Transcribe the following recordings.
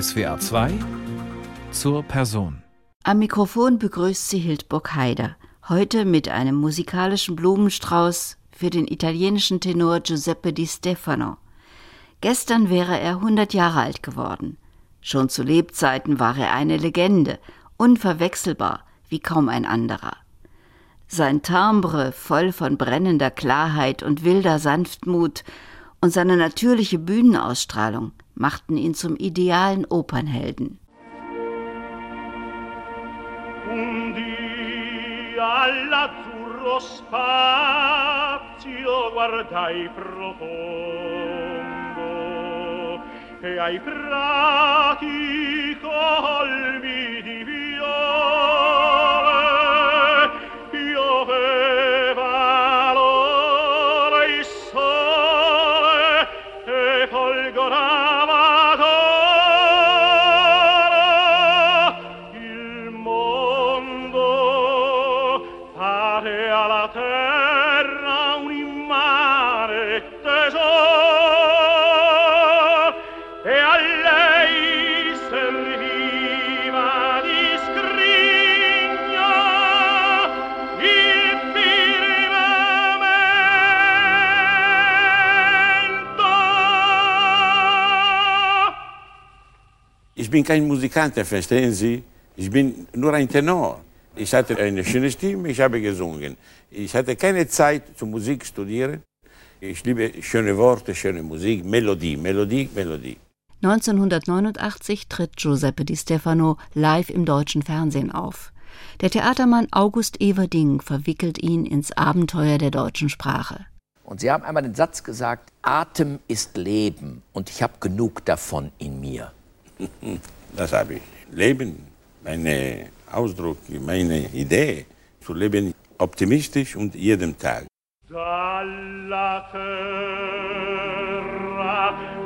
SWA 2 zur Person. Am Mikrofon begrüßt sie Hildburg Haider, heute mit einem musikalischen Blumenstrauß für den italienischen Tenor Giuseppe Di Stefano. Gestern wäre er 100 Jahre alt geworden. Schon zu Lebzeiten war er eine Legende, unverwechselbar wie kaum ein anderer. Sein Timbre voll von brennender Klarheit und wilder Sanftmut und seine natürliche Bühnenausstrahlung machten ihn zum idealen Opernhelden. e ai prati colmi bin kein Musikant, verstehen Sie? Ich bin nur ein Tenor. Ich hatte eine schöne Stimme, ich habe gesungen. Ich hatte keine Zeit zum Musik studieren. Ich liebe schöne Worte, schöne Musik, Melodie, Melodie, Melodie. 1989 tritt Giuseppe Di Stefano live im deutschen Fernsehen auf. Der Theatermann August Everding verwickelt ihn ins Abenteuer der deutschen Sprache. Und Sie haben einmal den Satz gesagt, Atem ist Leben und ich habe genug davon in mir. Das habe ich. Leben, mein Ausdruck, meine Idee, zu leben optimistisch und jeden Tag.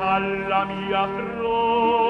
Alla mia fronte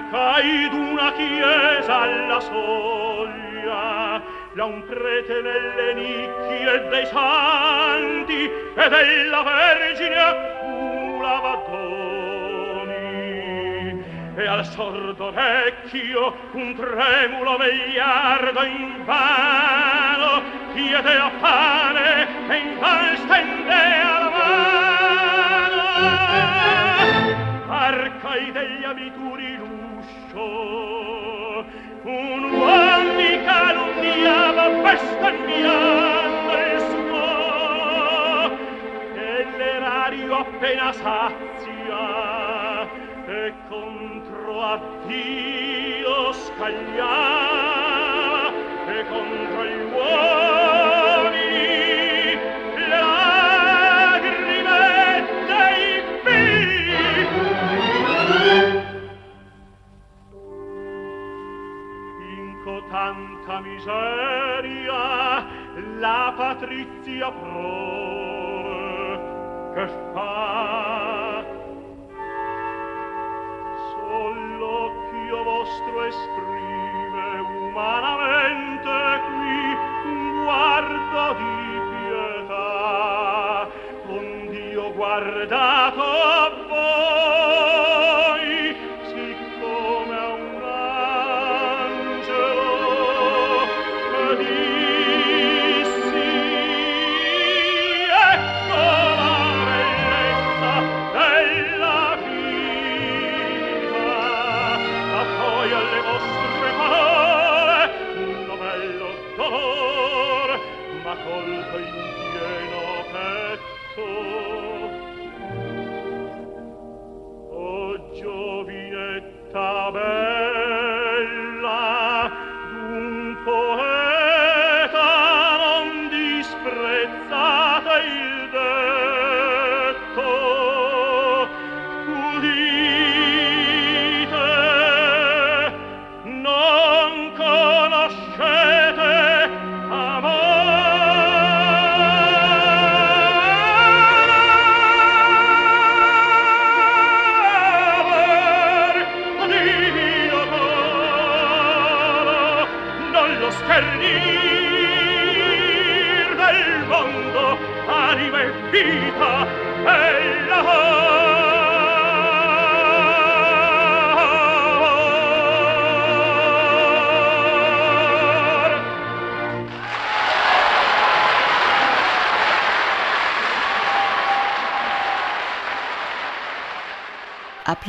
cercai d'una chiesa alla soglia là un prete nelle nicchie dei santi e della vergine accumulava doni. E al sordo orecchio un tremulo vegliardo in vano chiedea pane e in val stendea la mano dai degli abituri l'uscio un uom mi calunniava bestemmiando il suo e l'erario appena sazia e contro a Dio scagliava santa miseria la patrizia pro che fa. Soll'occhio vostro esprime umanamente qui un guardo di pietà. Con Dio guardato a voi.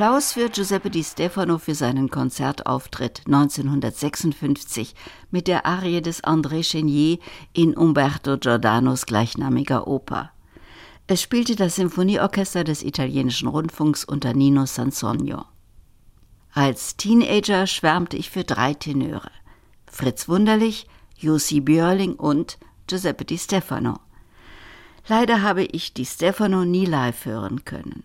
Applaus für Giuseppe Di Stefano für seinen Konzertauftritt 1956 mit der Arie des André Chenier in Umberto Giordanos gleichnamiger Oper. Es spielte das Symphonieorchester des italienischen Rundfunks unter Nino Sansonio. Als Teenager schwärmte ich für drei Tenöre: Fritz Wunderlich, Jussi Björling und Giuseppe Di Stefano. Leider habe ich Di Stefano nie live hören können.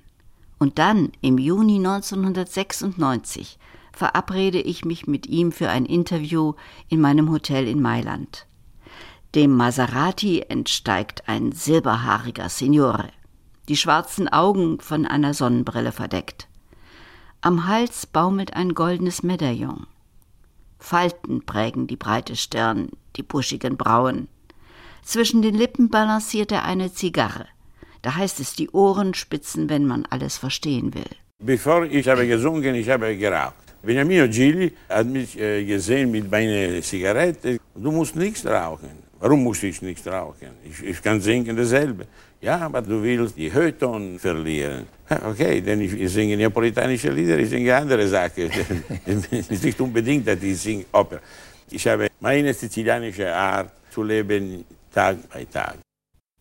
Und dann, im Juni 1996, verabrede ich mich mit ihm für ein Interview in meinem Hotel in Mailand. Dem Maserati entsteigt ein silberhaariger Signore, die schwarzen Augen von einer Sonnenbrille verdeckt. Am Hals baumelt ein goldenes Medaillon. Falten prägen die breite Stirn, die buschigen Brauen. Zwischen den Lippen balanciert er eine Zigarre. Da heißt es die Ohren spitzen, wenn man alles verstehen will. Bevor ich habe gesungen, ich habe geraucht. Beniamino Gigli hat mich äh, gesehen mit meiner Zigarette. Du musst nichts rauchen. Warum muss ich nichts rauchen? Ich, ich kann singen dasselbe. Ja, aber du willst die Höhton verlieren. Okay, denn ich, ich singe neapolitanische Lieder, ich singe andere Sachen. es ist nicht unbedingt, dass ich singe Oper. Ich habe meine sizilianische Art zu leben, Tag bei Tag.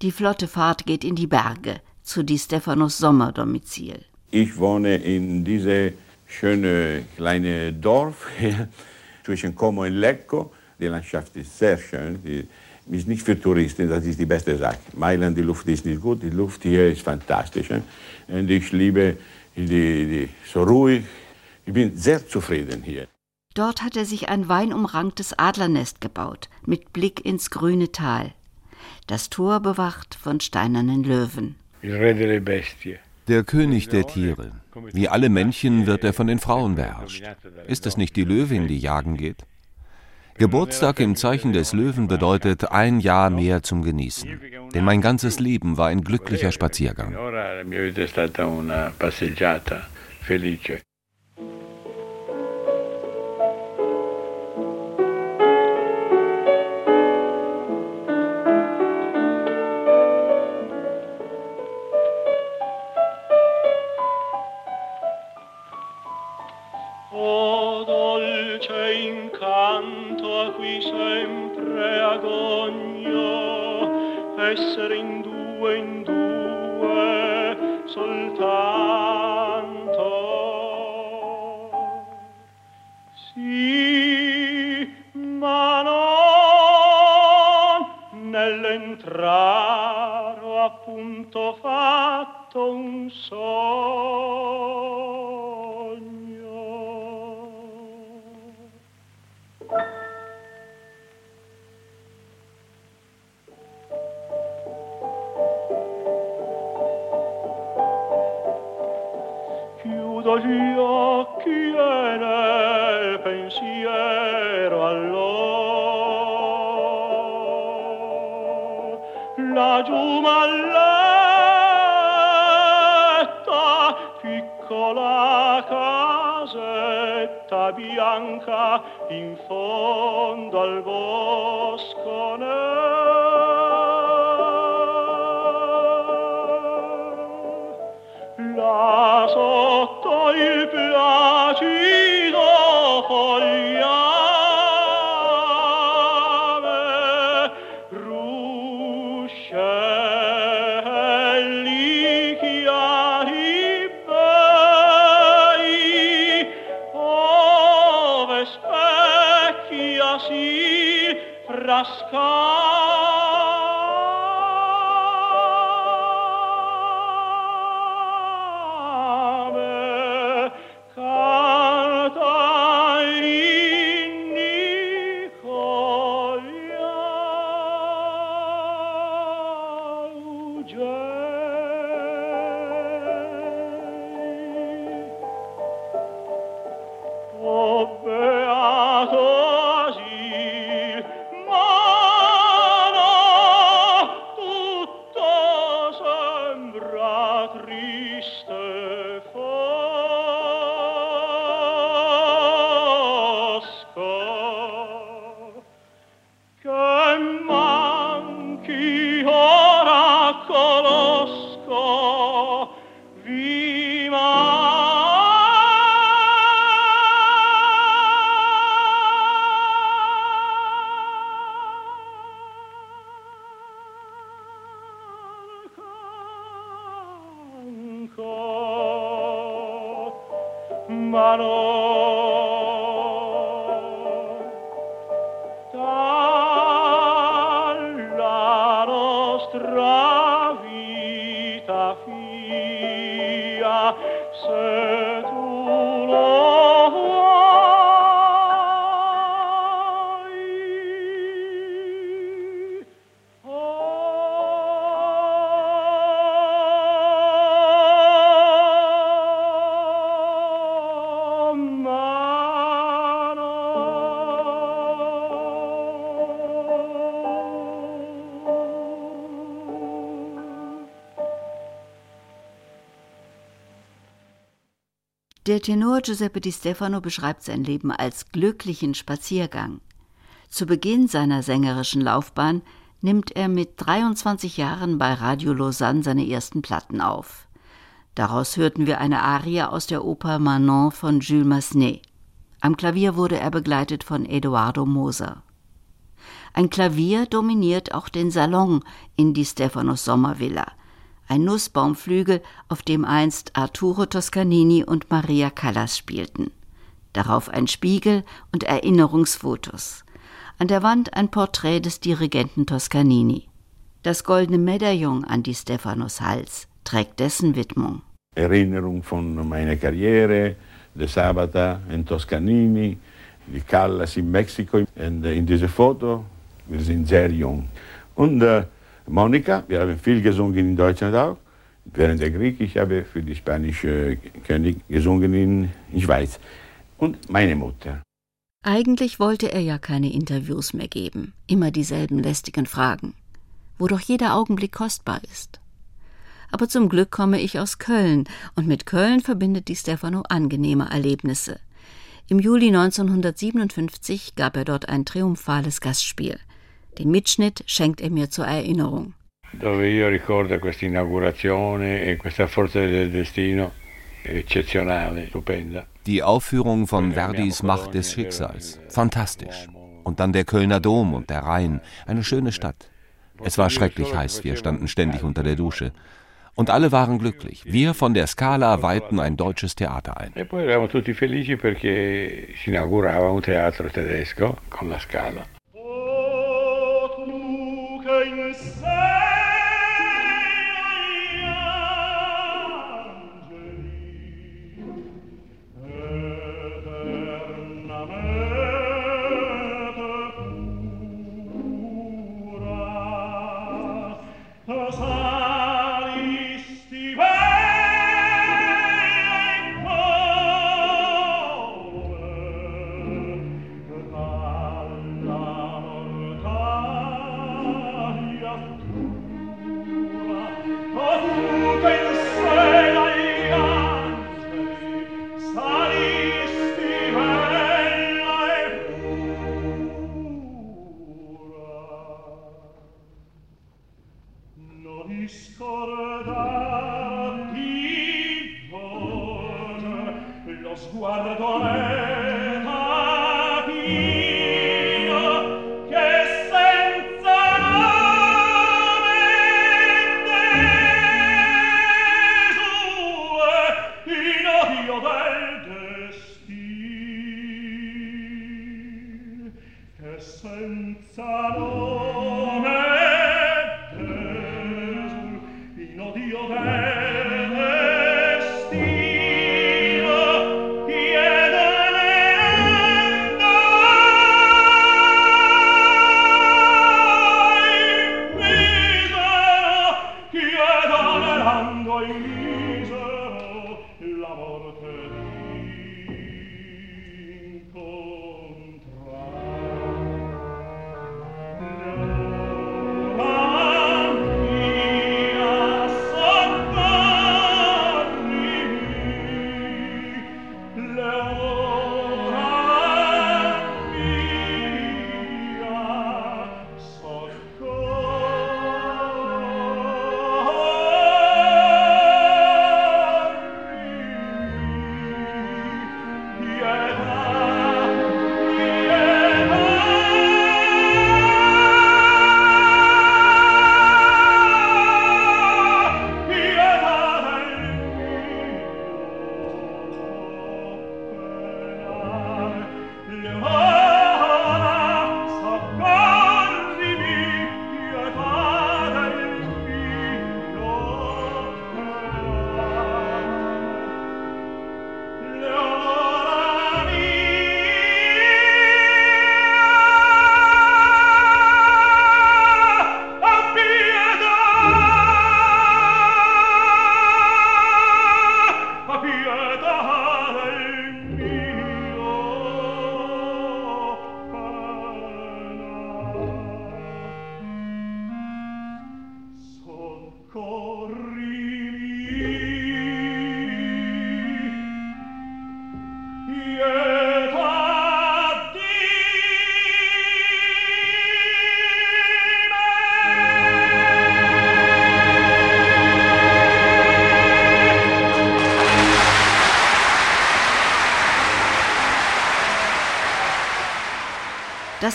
Die flotte Fahrt geht in die Berge, zu Di Stefanos Sommerdomizil. Ich wohne in diesem schönen kleinen Dorf zwischen Como und Lecco. Die Landschaft ist sehr schön. Die ist nicht für Touristen, das ist die beste Sache. Mailand, die Luft ist nicht gut, die Luft hier ist fantastisch. Und ich liebe die, die, so ruhig. Ich bin sehr zufrieden hier. Dort hat er sich ein weinumranktes Adlernest gebaut, mit Blick ins grüne Tal. Das Tor bewacht von steinernen Löwen. Der König der Tiere. Wie alle Männchen wird er von den Frauen beherrscht. Ist es nicht die Löwin, die jagen geht? Geburtstag im Zeichen des Löwen bedeutet ein Jahr mehr zum Genießen. Denn mein ganzes Leben war ein glücklicher Spaziergang. Appunto fatto un sogno. Chiudo gli occhi e nel laggiù malletta piccola casetta bianca in fondo al bosco nel là sotto il placido fogliame Tenor Giuseppe Di Stefano beschreibt sein Leben als glücklichen Spaziergang. Zu Beginn seiner sängerischen Laufbahn nimmt er mit 23 Jahren bei Radio Lausanne seine ersten Platten auf. Daraus hörten wir eine Arie aus der Oper Manon von Jules Massenet. Am Klavier wurde er begleitet von Eduardo Moser. Ein Klavier dominiert auch den Salon in Di Stefanos Sommervilla – ein Nussbaumflügel, auf dem einst Arturo Toscanini und Maria Callas spielten. Darauf ein Spiegel und Erinnerungsfotos. An der Wand ein Porträt des Dirigenten Toscanini. Das goldene Medaillon an die Stephanos Hals trägt dessen Widmung. Erinnerung von meiner Karriere, de Sabata in Toscanini, die Callas in Mexiko. Und in dieser Foto, wir sind sehr jung. Und uh, Monika. Wir haben viel gesungen in Deutschland auch. Während der Krieg, ich habe für die spanische König gesungen in, in Schweiz. Und meine Mutter. Eigentlich wollte er ja keine Interviews mehr geben, immer dieselben lästigen Fragen, wo doch jeder Augenblick kostbar ist. Aber zum Glück komme ich aus Köln, und mit Köln verbindet die Stefano angenehme Erlebnisse. Im Juli 1957 gab er dort ein triumphales Gastspiel – den Mitschnitt schenkt er mir zur Erinnerung. Dove io ricordo questa inaugurazione e questa forza del destino eccezionale, stupenda. Die Aufführung von Verdis Macht des Schicksals. Fantastisch. Und dann der Kölner Dom und der Rhein. Eine schöne Stadt. Es war schrecklich heiß, wir standen ständig unter der Dusche. Und alle waren glücklich. Wir von der Scala weihten ein deutsches Theater ein. E poi eravamo tutti felici perché si inaugurava un teatro tedesco con la Scala. dunque in sé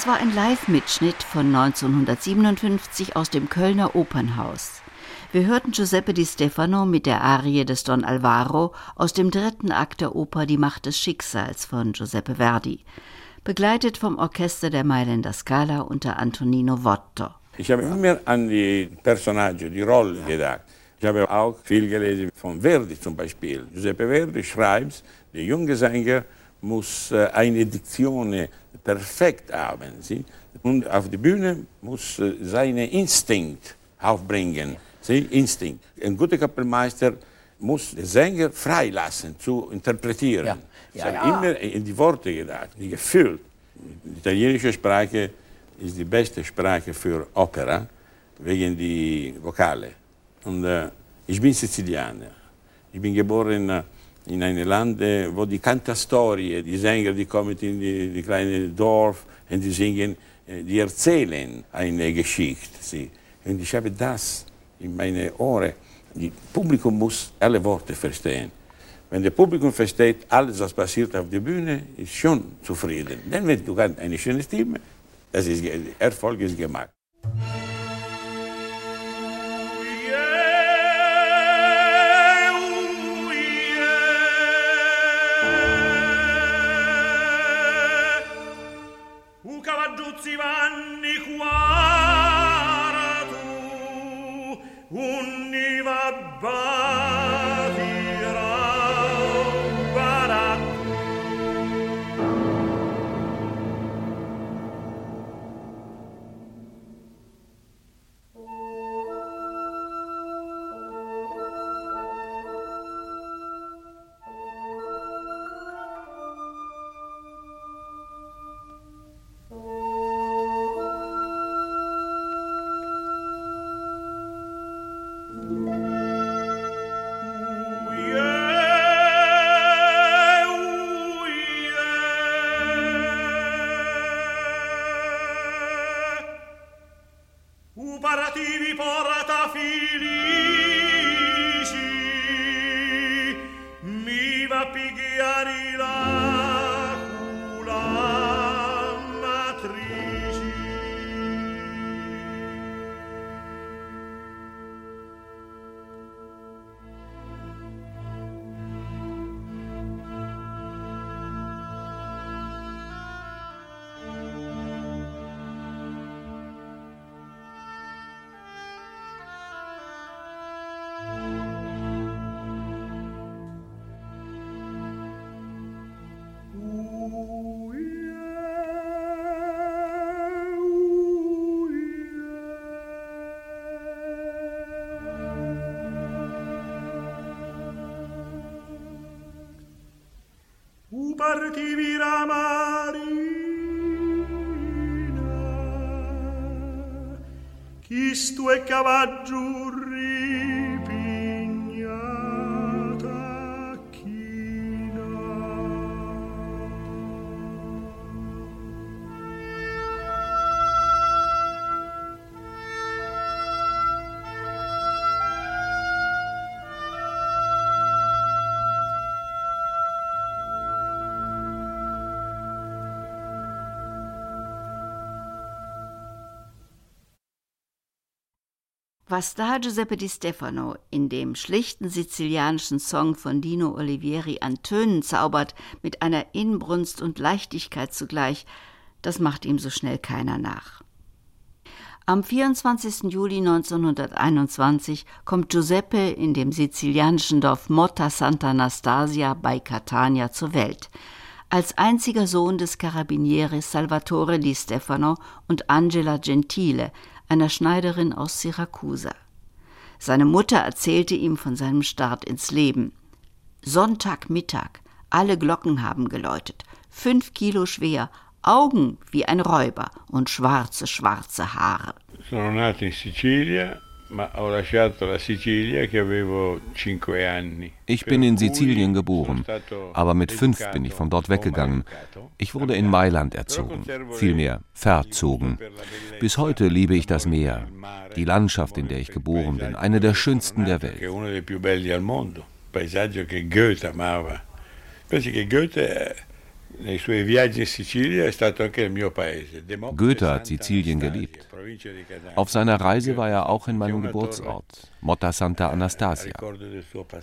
Das war ein Live-Mitschnitt von 1957 aus dem Kölner Opernhaus. Wir hörten Giuseppe Di Stefano mit der Arie des Don Alvaro aus dem dritten Akt der Oper Die Macht des Schicksals von Giuseppe Verdi, begleitet vom Orchester der Mailänder Scala unter Antonino Votto. Ich habe immer an die Personagen, die Rollen gedacht. Ich habe auch viel gelesen von Verdi zum Beispiel. Giuseppe Verdi schreibt, der junge Sänger muss äh, eine Diktion perfekt haben. Sie? Und auf die Bühne muss äh, seinen Instinkt aufbringen. Sie? Instinkt. Ein guter Kapellmeister muss den Sänger freilassen zu interpretieren. Ja. Ja, habe immer in die Worte gedacht, die Gefühl. Die italienische Sprache ist die beste Sprache für Opera, wegen die Vokale. Und äh, ich bin Sizilianer. Ich bin geboren äh, in einem Land, wo die Kantastorie, die Sänger, die kommen in die, die kleine Dorf und die singen, äh, die erzählen eine Geschichte. Und ich habe das in meine Ohren. Das Publikum muss alle Worte verstehen. Wenn das Publikum versteht alles, was passiert auf der Bühne, ist schon zufrieden. Denn wenn du eine schöne Stimme, das ist Erfolg ist gemacht. Si vanni quara tu unni vabbani Was da Giuseppe Di Stefano in dem schlichten sizilianischen Song von Dino Olivieri an Tönen zaubert, mit einer Inbrunst und Leichtigkeit zugleich, das macht ihm so schnell keiner nach. Am 24. Juli 1921 kommt Giuseppe in dem sizilianischen Dorf Motta Sant'Anastasia bei Catania zur Welt. Als einziger Sohn des Carabinieri Salvatore Di Stefano und Angela Gentile, einer Schneiderin aus Syrakusa. Seine Mutter erzählte ihm von seinem Start ins Leben. Sonntagmittag, alle Glocken haben geläutet, fünf Kilo schwer, Augen wie ein Räuber und schwarze, schwarze Haare. Sono nato in Sicilia Ich bin in Sizilien geboren, aber mit fünf bin ich von dort weggegangen. Ich wurde in Mailand erzogen, vielmehr verzogen. Bis heute liebe ich das Meer, die Landschaft, in der ich geboren bin, eine der schönsten der Welt. Paesaggio che Goethe amava. Pensi che Goethe Goethe hat Sizilien geliebt. Auf seiner Reise war er auch in meinem Geburtsort, Motta Santa Anastasia.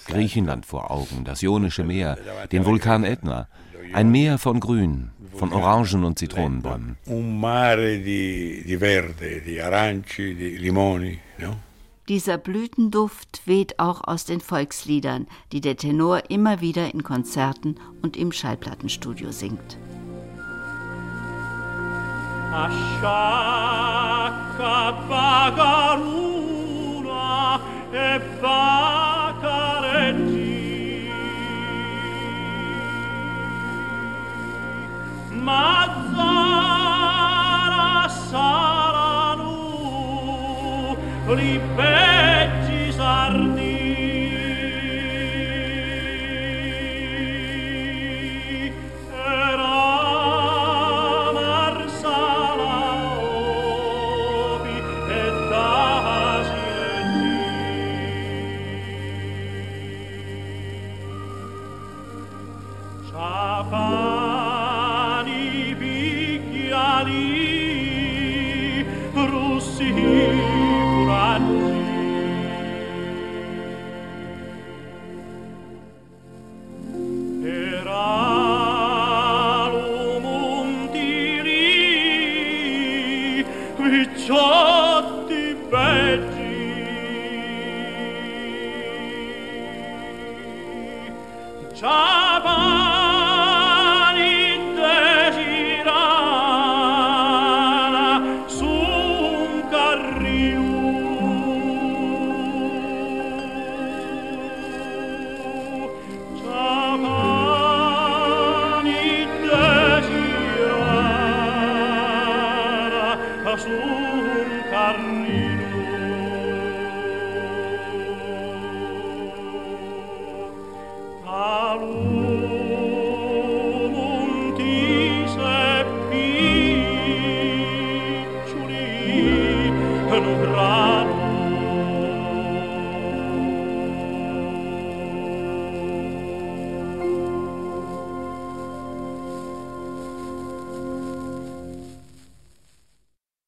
Griechenland vor Augen, das Ionische Meer, den Vulkan Etna, ein Meer von Grün, von Orangen und Zitronenbäumen. Un mare di, verde, di aranci, di limoni, no? Dieser Blütenduft weht auch aus den Volksliedern, die der Tenor immer wieder in Konzerten und im Schallplattenstudio singt. Asciacca bagaruna e bacareggi Mazzara li sardi joy.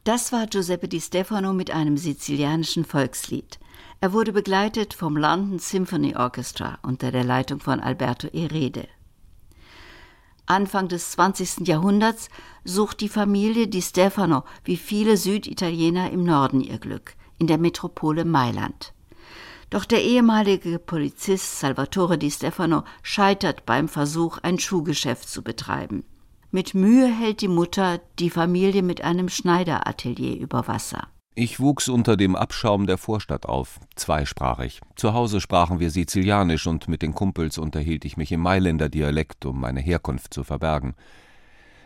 Das war Giuseppe Di Stefano mit einem sizilianischen Volkslied. Er wurde begleitet vom London Symphony Orchestra unter der Leitung von Alberto Erede. Anfang des 20. Jahrhunderts sucht die Familie Di Stefano wie viele Süditaliener im Norden ihr Glück, in der Metropole Mailand. Doch der ehemalige Polizist Salvatore Di Stefano scheitert beim Versuch, ein Schuhgeschäft zu betreiben. Mit Mühe hält die Mutter die Familie mit einem Schneideratelier über Wasser. Ich wuchs unter dem Abschaum der Vorstadt auf, zweisprachig. Zu Hause sprachen wir Sizilianisch und mit den Kumpels unterhielt ich mich im Mailänder Dialekt, um meine Herkunft zu verbergen.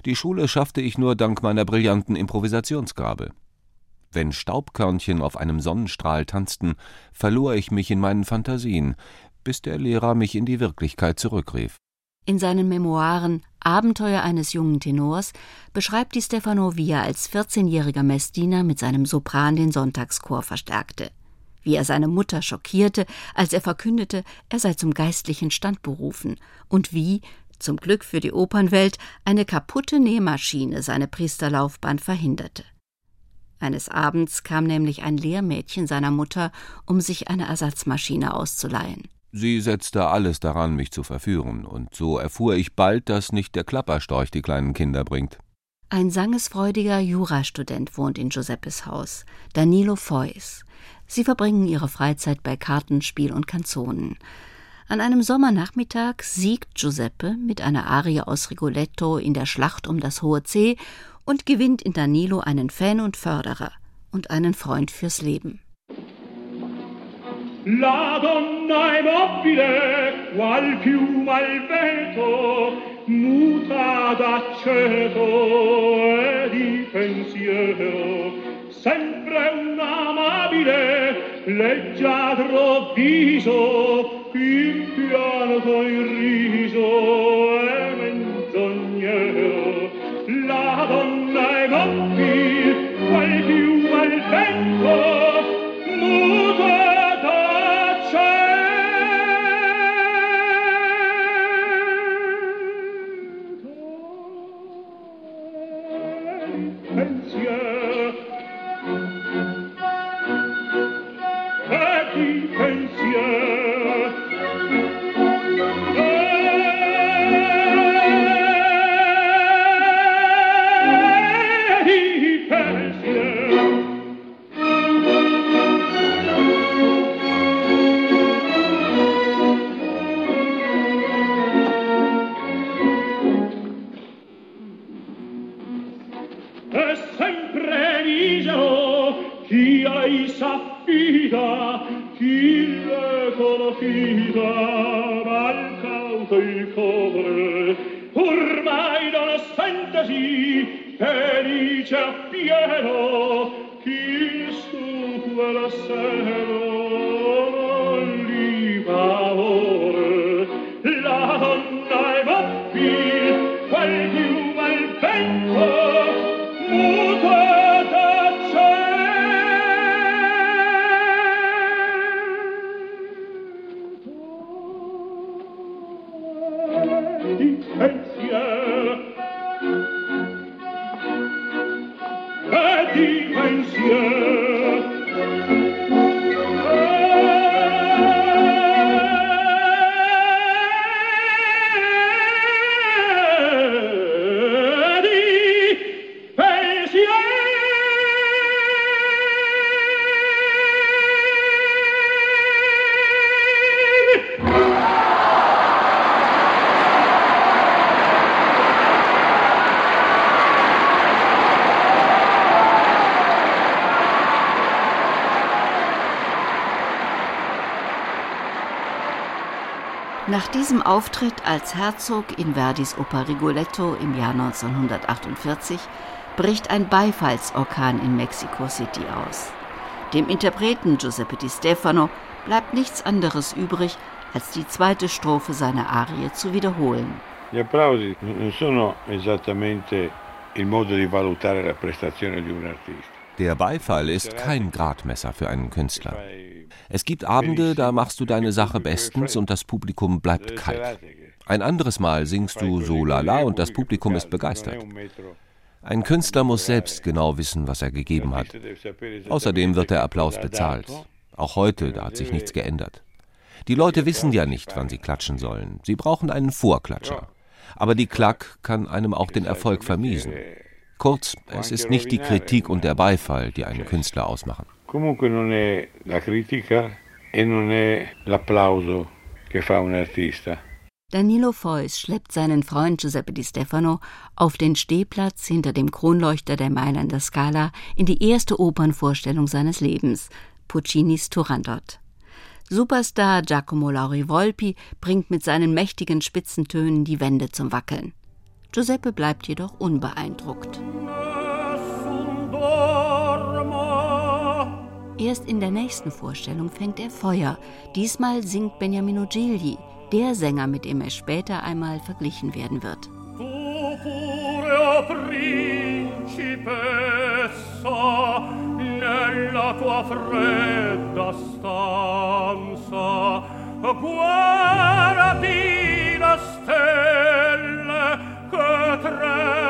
Die Schule schaffte ich nur dank meiner brillanten Improvisationsgabe. Wenn Staubkörnchen auf einem Sonnenstrahl tanzten, verlor ich mich in meinen Fantasien, bis der Lehrer mich in die Wirklichkeit zurückrief. In seinen Memoiren Abenteuer eines jungen Tenors beschreibt Di Stefano, er als 14-jähriger Messdiener mit seinem Sopran den Sonntagschor verstärkte, wie er seine Mutter schockierte, als er verkündete, er sei zum geistlichen Stand berufen, und wie, zum Glück für die Opernwelt, eine kaputte Nähmaschine seine Priesterlaufbahn verhinderte. Eines Abends kam nämlich ein Lehrmädchen seiner Mutter, um sich eine Ersatzmaschine auszuleihen. Sie setzte alles daran, mich zu verführen, und so erfuhr ich bald, dass nicht der Klapperstorch die kleinen Kinder bringt. Ein sangesfreudiger Jurastudent wohnt in Giuseppes Haus, Danilo Fois. Sie verbringen ihre Freizeit bei Kartenspiel und Kanzonen. An einem Sommernachmittag siegt Giuseppe mit einer Arie aus Rigoletto in der Schlacht um das hohe C und gewinnt in Danilo einen Fan und Förderer und einen Freund fürs Leben. La donna è mobile, qual piuma al vento, muta d'acceto e di pensiero, sempre un'amabile leggiadro viso, il piano coi riso è menzognero, la donna è mobile, qual più al vento, muta così felice a pieno chi su quella sera Nach diesem Auftritt als Herzog in Verdis Oper Rigoletto im Jahr 1948 bricht ein Beifallsorkan in Mexico City aus. Dem Interpreten Giuseppe Di Stefano bleibt nichts anderes übrig, als die zweite Strophe seiner Arie zu wiederholen. Gli applausi non sono esattamente il modo di valutare la prestazione di un artista. Der Beifall ist kein Gradmesser für einen Künstler. Es gibt Abende, da machst du deine Sache bestens und das Publikum bleibt kalt. Ein anderes Mal singst du so lala und das Publikum ist begeistert. Ein Künstler muss selbst genau wissen, was er gegeben hat. Außerdem wird der Applaus bezahlt. Auch heute, da hat sich nichts geändert. Die Leute wissen ja nicht, wann sie klatschen sollen. Sie brauchen einen Vorklatscher. Aber die Klack kann einem auch den Erfolg vermiesen. Kurz, es ist nicht die Kritik und der Beifall, die einen Künstler ausmachen. Comunque non è la critica e non è l'applauso che fa un artista. Danilo Feuss schleppt seinen Freund Giuseppe Di Stefano auf den Stehplatz hinter dem Kronleuchter der Mailänder Scala in die erste Opernvorstellung seines Lebens, Puccinis Turandot. Superstar Giacomo Lauri Volpi bringt mit seinen mächtigen Spitzentönen die Wände zum Wackeln. Giuseppe bleibt jedoch unbeeindruckt. Erst in der nächsten Vorstellung fängt er Feuer. Diesmal singt Beniamino Gigli, der Sänger, mit dem er später einmal verglichen werden wird. Guardati la stelle che tremano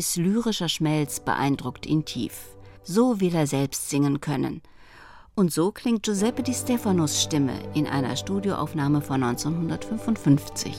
Gillies lyrischer Schmelz beeindruckt ihn tief. So will er selbst singen können. Und so klingt Giuseppe Di Stefanos Stimme in einer Studioaufnahme von 1955.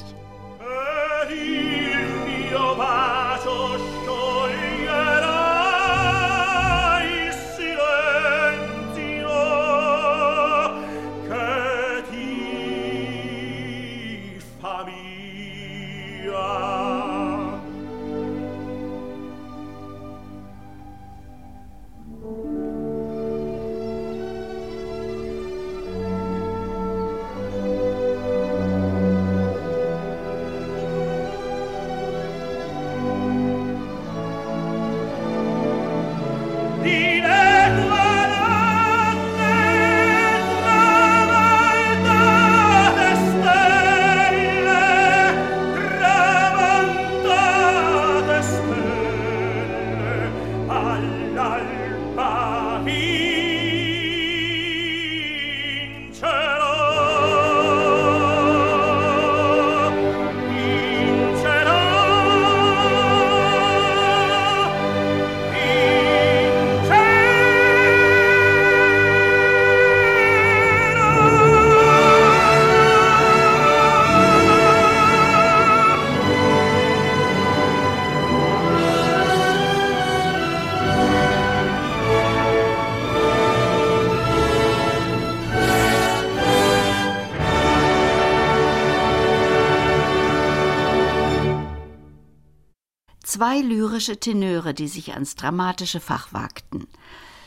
zwei lyrische Tenöre, die sich ans dramatische Fach wagten.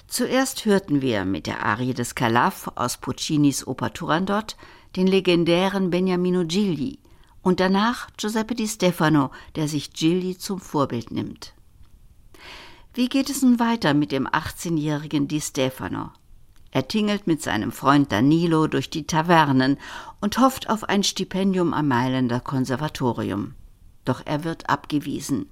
Zuerst hörten wir mit der Arie des Calaf aus Puccinis Oper Turandot den legendären Beniamino Gigli und danach Giuseppe Di Stefano, der sich Gigli zum Vorbild nimmt. Wie geht es nun weiter mit dem 18-jährigen Di Stefano? Er tingelt mit seinem Freund Danilo durch die Tavernen und hofft auf ein Stipendium am Mailänder Konservatorium. Doch er wird abgewiesen.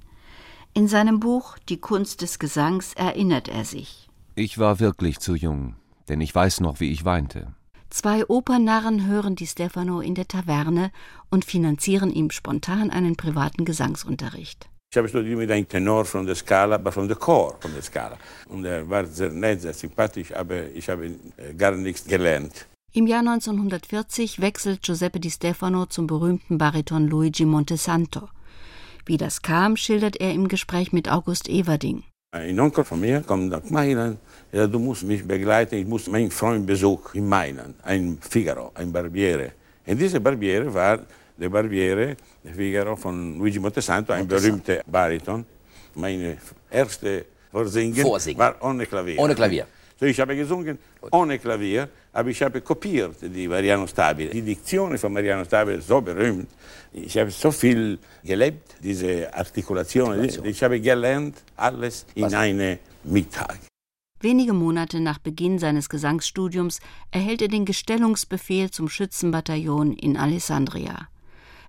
In seinem Buch Die Kunst des Gesangs erinnert er sich. Ich war wirklich zu jung, denn ich weiß noch, wie ich weinte. Zwei Opernarren hören die Stefano in der Taverne und finanzieren ihm spontan einen privaten Gesangsunterricht. Ich habe studiert mit einem Tenor von der Scala, aber von der Chor von der Scala. Und er war sehr nett, sehr sympathisch, aber ich habe äh, gar nichts gelernt. Im Jahr 1940 wechselt Giuseppe Di Stefano zum berühmten Bariton Luigi Montesanto. Wie das kam, schildert er im Gespräch mit August Everding. Ein Onkel von mir kommt nach Mailand. Ja, du musst mich begleiten. Ich muss meinen Freund besuchen in Mailand. Ein Figaro, ein Barbiere. Und dieser Barbiere war der Barbiere, der Figaro von Luigi Montesanto, ein berühmter Bariton. Meine erste Vorsingen, Vorsingen. war ohne Klavier. Ohne Klavier. So, ich habe gesungen ohne Klavier, aber ich habe kopiert die Mariano Stabile. Die Diktion von Mariano Stabile ist so berühmt. Ich habe so viel gelebt, diese Artikulation. Ich habe gelernt alles in Was? einem Mittag. Wenige Monate nach Beginn seines Gesangsstudiums erhält er den Gestellungsbefehl zum Schützenbataillon in Alessandria.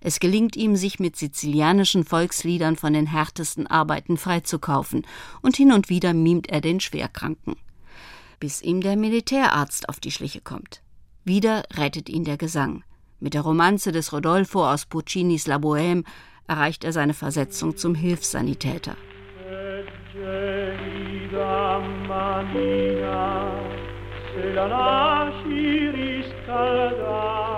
Es gelingt ihm, sich mit sizilianischen Volksliedern von den härtesten Arbeiten freizukaufen, und hin und wieder mimt er den Schwerkranken bis ihm der Militärarzt auf die Schliche kommt. Wieder rettet ihn der Gesang. Mit der Romanze des Rodolfo aus Puccinis La Bohème erreicht er seine Versetzung zum Hilfssanitäter. Cercar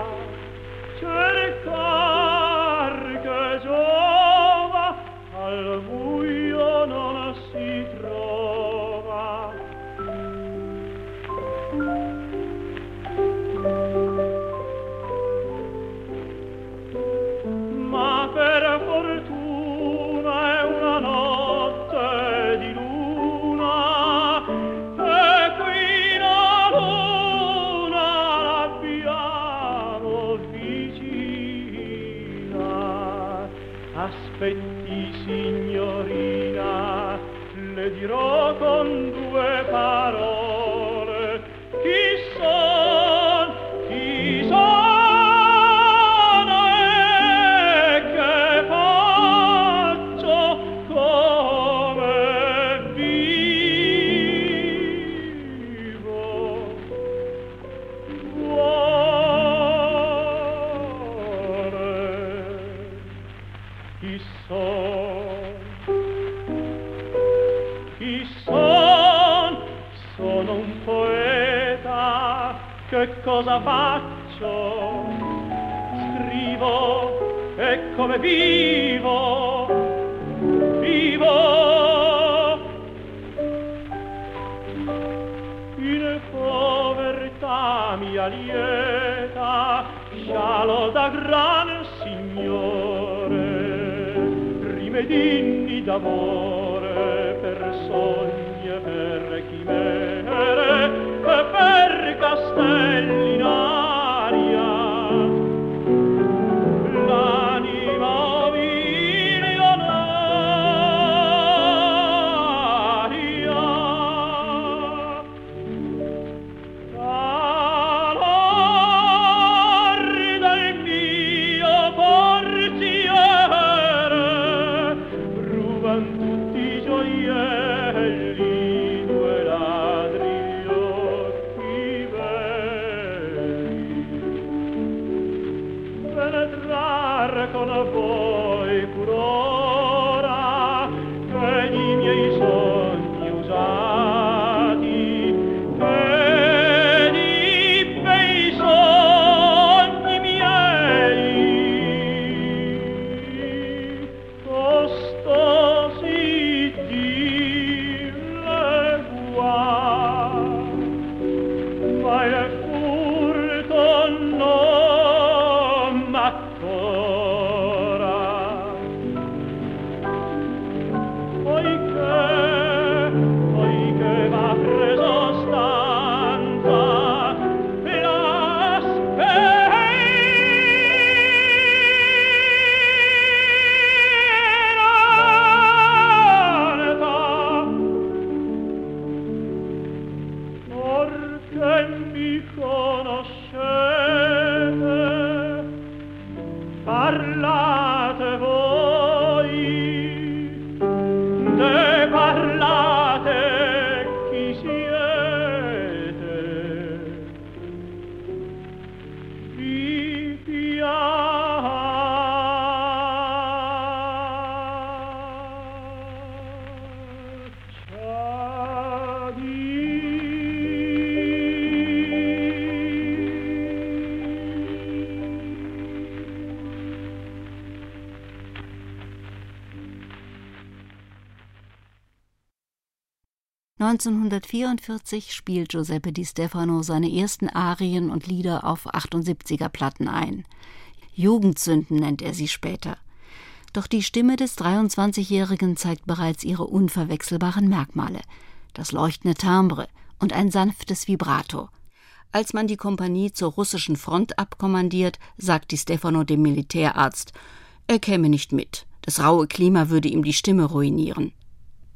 cosa faccio? Scrivo e come vivo, vivo. In povertà mia lieta, scialo da gran signore, rimedini d'amore per sogni e per chimere e per castelli 1944 spielt Giuseppe Di Stefano seine ersten Arien und Lieder auf 78er Platten ein. Jugendsünden nennt er sie später. Doch die Stimme des 23-Jährigen zeigt bereits ihre unverwechselbaren Merkmale. Das leuchtende Timbre und ein sanftes Vibrato. Als man die Kompanie zur russischen Front abkommandiert, sagt Di Stefano dem Militärarzt, er käme nicht mit. Das raue Klima würde ihm die Stimme ruinieren.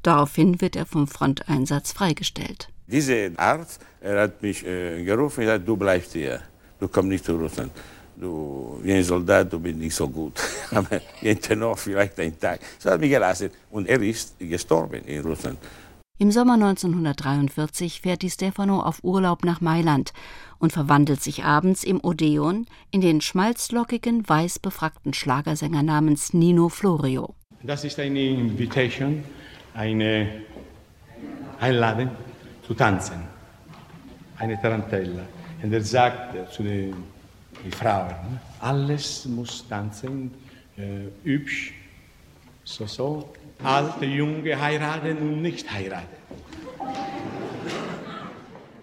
Daraufhin wird er vom Fronteinsatz freigestellt. Dieser Arzt, er hat mich äh, gerufen und gesagt, du bleibst hier, du kommst nicht zu Russland. Du, wie ein Soldat, du bist nicht so gut, aber ein Tenor vielleicht ein Tag. So hat mich gelassen und er ist gestorben in Russland. Im Sommer 1943 fährt Di Stefano auf Urlaub nach Mailand und verwandelt sich abends im Odeon in den schmalzlockigen, weiß befrackten Schlagersänger namens Nino Florio. Das ist eine Invitation, eine Einladung zu tanzen, eine Tarantella. Und er sagt zu den, den Frauen, ne, alles muss tanzen, äh, hübsch, so, so, alte, junge heiraten und nicht heiraten.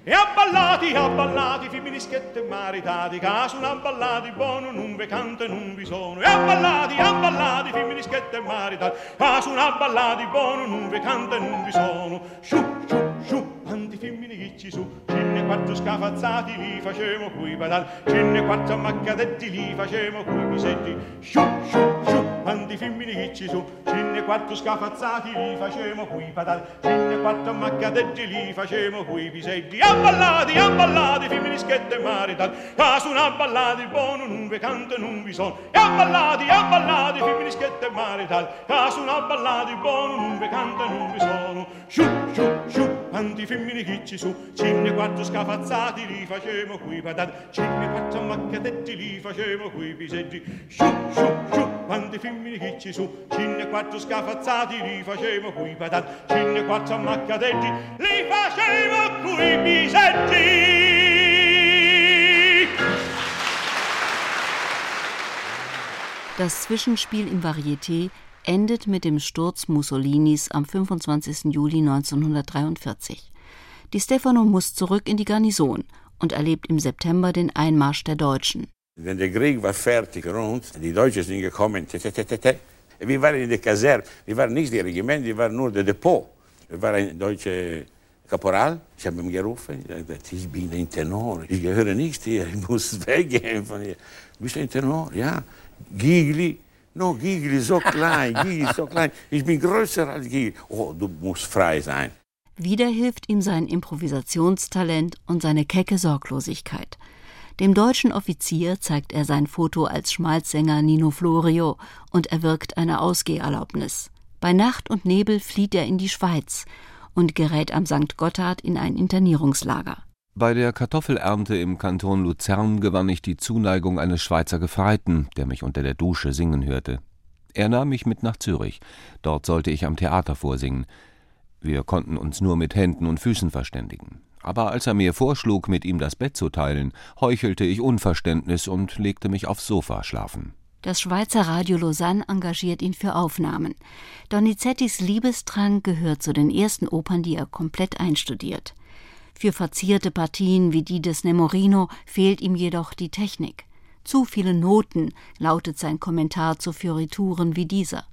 E abballati, abballati, femministiette maritati, caso un abballati buono, non ve canto non vi sono. E abballati, abballati, femministiette maritati, caso un abballati buono, non ve canto non vi sono. Sciù, sciù. Sciù, quanti femmini che ci su, cinne quattro scafazzati, li facemo qui badal, cinne quattro ammaccadetti, li facemo qui pisetti. Sciù, sciù, sciù, quanti femmini che ci su, cinne quattro scafazzati, li facemo qui badal, cinne quattro ammaccadetti, li facemo qui pisetti. Abballati, abballati, femminischette marital, caso una ballati, buono, non vi canta, non vi sono. E abballati, abballati, femminischette marital, caso una ballati, buono, non vi canta, non vi sono. Sciù, sciù, sciù, antifemmine chicci su, cinque quattro scafazzati li facemo qui patate, cinque quattro macchiatetti li facemo qui piseggi, sciù sciù sciù, quanti femmine chicci su, cinque quattro scafazzati li facemo qui patate, cinque quattro macchiatetti li facemo qui piseggi. Das Zwischenspiel im Varieté endet mit dem Sturz Mussolinis am 25. Juli 1943. Di Stefano muss zurück in die Garnison und erlebt im September den Einmarsch der Deutschen. Wenn der Krieg war fertig rund, die Deutschen sind gekommen, wir waren in der Kaserne, wir waren nicht das Regiment, wir waren nur der Depot. Wir waren ein deutscher Kaporal, ich habe ihn gerufen, ich bin ein Tenor, ich gehöre nicht hier, ich muss weggehen von hier. Bist du ein Tenor? Ja. Gigli, no, Gigli so klein, Gigli so klein, ich bin größer als Gigli. Oh, du musst frei sein. Wieder hilft ihm sein Improvisationstalent und seine kecke Sorglosigkeit. Dem deutschen Offizier zeigt er sein Foto als Schmalzsänger Nino Florio und erwirkt eine Ausgeherlaubnis. Bei Nacht und Nebel flieht er in die Schweiz und gerät am St. Gotthard in ein Internierungslager. Bei der Kartoffelernte im Kanton Luzern gewann ich die Zuneigung eines Schweizer Gefreiten, der mich unter der Dusche singen hörte. Er nahm mich mit nach Zürich. Dort sollte ich am Theater vorsingen. Wir konnten uns nur mit Händen und Füßen verständigen. Aber als er mir vorschlug, mit ihm das Bett zu teilen, heuchelte ich Unverständnis und legte mich aufs Sofa schlafen. Das Schweizer Radio Lausanne engagiert ihn für Aufnahmen. Donizettis Liebestrank gehört zu den ersten Opern, die er komplett einstudiert. Für verzierte Partien wie die des Nemorino fehlt ihm jedoch die Technik. Zu viele Noten, lautet sein Kommentar zu Fiorituren wie dieser.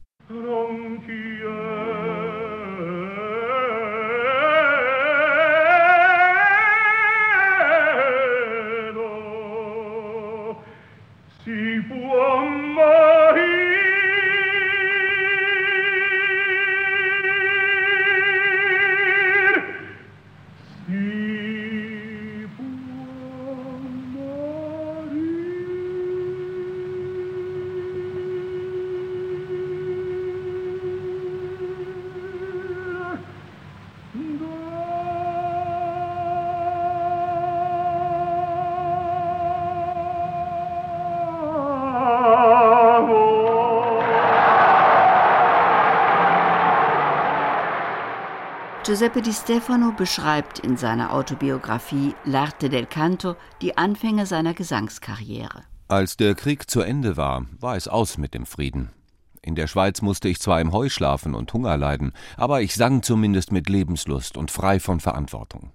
Giuseppe Di Stefano beschreibt in seiner Autobiografie L'arte del canto die Anfänge seiner Gesangskarriere. Als der Krieg zu Ende war, war es aus mit dem Frieden. In der Schweiz musste ich zwar im Heu schlafen und Hunger leiden, aber ich sang zumindest mit Lebenslust und frei von Verantwortung.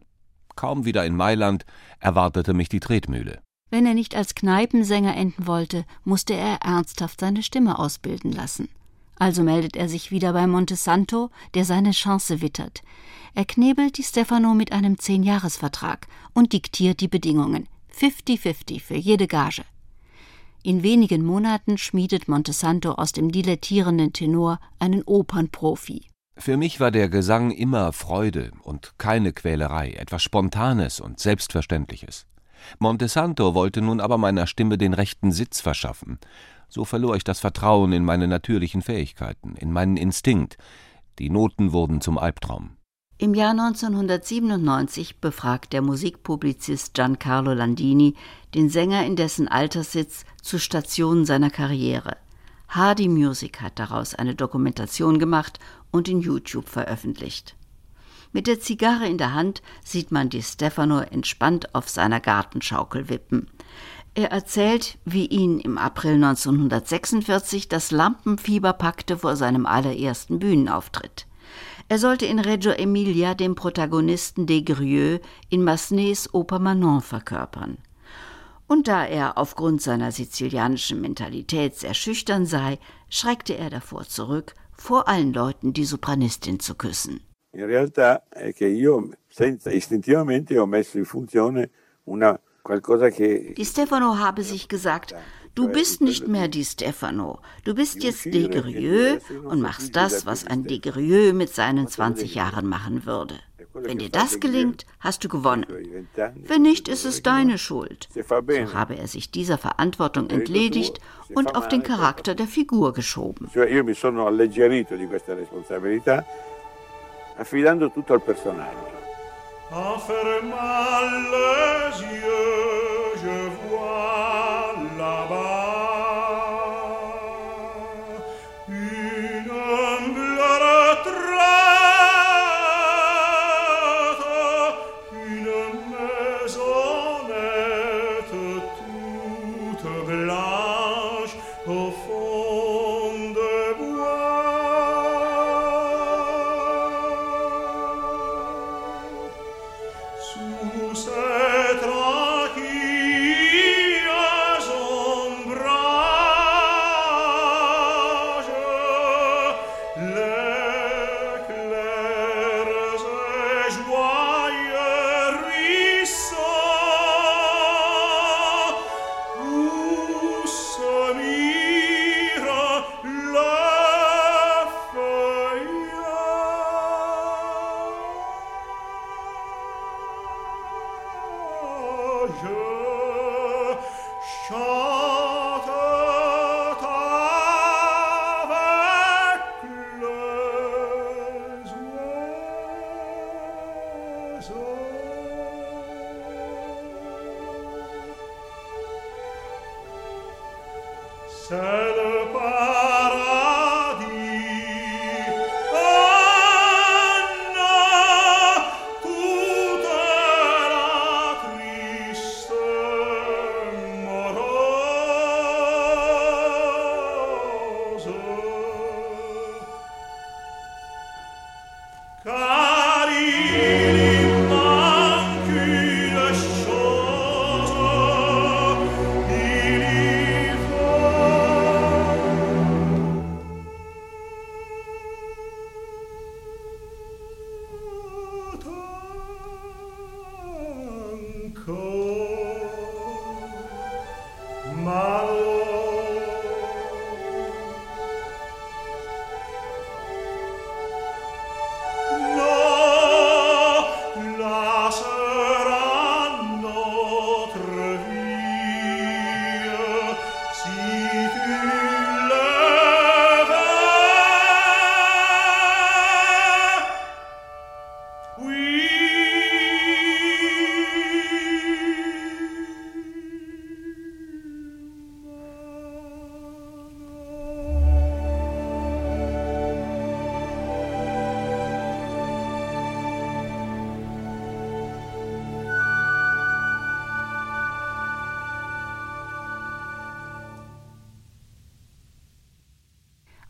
Kaum wieder in Mailand erwartete mich die Tretmühle. Wenn er nicht als Kneipensänger enden wollte, musste er ernsthaft seine Stimme ausbilden lassen. Also meldet er sich wieder bei Montesanto, der seine Chance wittert. Er knebelt die Stefano mit einem Zehnjahresvertrag und diktiert die Bedingungen. 50-50 für jede Gage. In wenigen Monaten schmiedet Montesanto aus dem dilettierenden Tenor einen Opernprofi. Für mich war der Gesang immer Freude und keine Quälerei, etwas Spontanes und Selbstverständliches. Montesanto wollte nun aber meiner Stimme den rechten Sitz verschaffen so verlor ich das Vertrauen in meine natürlichen Fähigkeiten, in meinen Instinkt. Die Noten wurden zum Albtraum. Im Jahr 1997 befragt der Musikpublizist Giancarlo Landini den Sänger in dessen Alterssitz zu Stationen seiner Karriere. Hardy Music hat daraus eine Dokumentation gemacht und in YouTube veröffentlicht. Mit der Zigarre in der Hand sieht man die Stefano entspannt auf seiner Gartenschaukel wippen. Er erzählt, wie ihn im April 1946 das Lampenfieber packte vor seinem allerersten Bühnenauftritt. Er sollte in Reggio Emilia den Protagonisten des Grieux in Massenets Oper Manon verkörpern. Und da er aufgrund seiner sizilianischen Mentalität sehr schüchtern sei, schreckte er davor zurück, vor allen Leuten die Sopranistin zu küssen. In realtà è che io senza istintivamente ho messo in funzione una Di Stefano habe sich gesagt, du bist nicht mehr Di Stefano, du bist jetzt Desgrieux und machst das, was ein Desgrieux mit seinen 20 Jahren machen würde. Wenn dir das gelingt, hast du gewonnen. Wenn nicht, ist es deine Schuld. So habe er sich dieser Verantwortung entledigt und auf den Charakter der Figur geschoben. affidando tutto al personaggio. à fermer les yeux.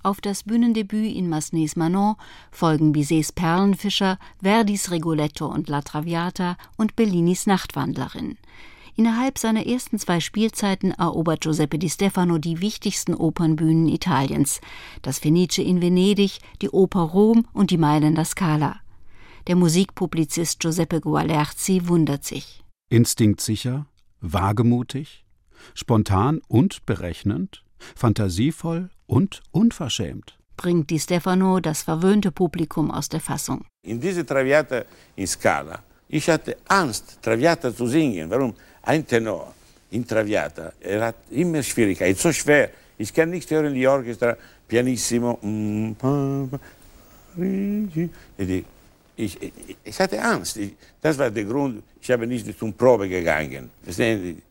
Auf das Bühnendebüt in Massenets Manon folgen Bizets Perlenfischer, Verdis Rigoletto und La Traviata und Bellinis Nachtwandlerin. Innerhalb seiner ersten zwei Spielzeiten erobert Giuseppe di Stefano die wichtigsten Opernbühnen Italiens, das Fenice in Venedig, die Oper Rom und die Mailänder Scala. Der Musikpublizist Giuseppe Gualerzi wundert sich. Instinktsicher, wagemutig, spontan und berechnend, fantasievoll und unverschämt. Bringt Di Stefano das verwöhnte Publikum aus der Fassung. In diese Traviata in Scala, ich hatte Angst, Traviata zu singen. Warum? Ein Tenor in Traviata, er hat immer Schwierigkeiten, so schwer. Ich kann nicht hören die Orchester pianissimo. Ich, ich, ich hatte Angst. Ich, das war der Grund, ich habe nicht zum Probe gegangen.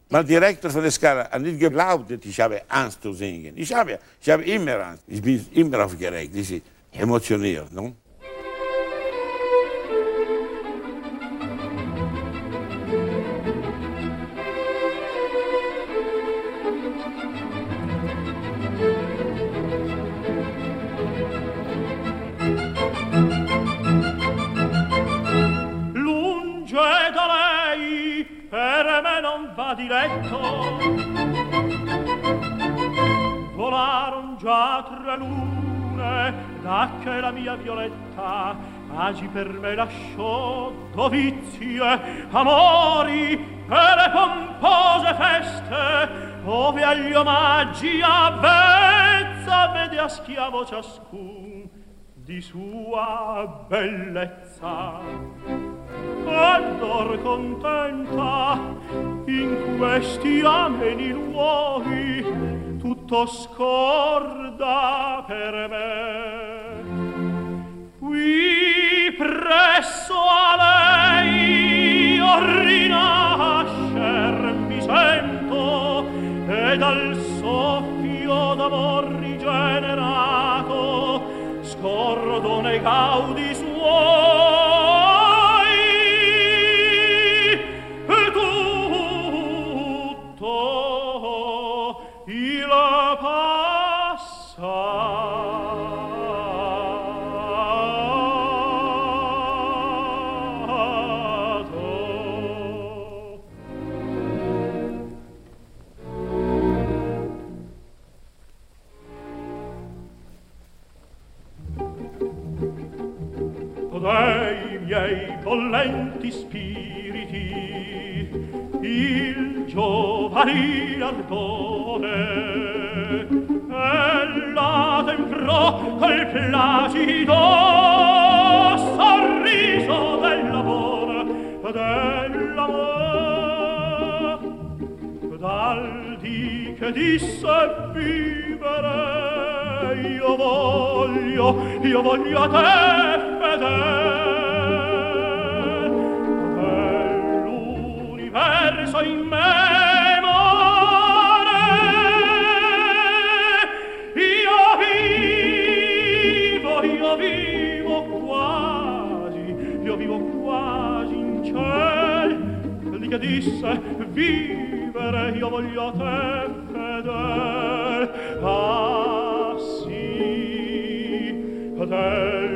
Mein Direktor von der Skala hat nicht geglaubt, dass ich habe Angst zu singen. Ich habe, ich habe immer Angst. Ich bin immer aufgeregt. Ich bin emotioniert. No? Che la mia violetta agi per me lasciò dovizie amori e le pompose feste ove agli omaggi avvezza vede a schiavo ciascun di sua bellezza. Andor contenta in questi ameni luoghi tutto scorda per me qui presso a lei io mi sento e dal soffio d'amor rigenerato scordo nei gaudi suoi il giovanil ardore e la temprò col placido sorriso dell'amor dell'amor dal di che disse vivere io voglio io voglio a te fedele. perso in memore. Io vivo io vivo quasi io vivo quasi in ciel. Lì che disse vivere io voglio te fedel ah sì te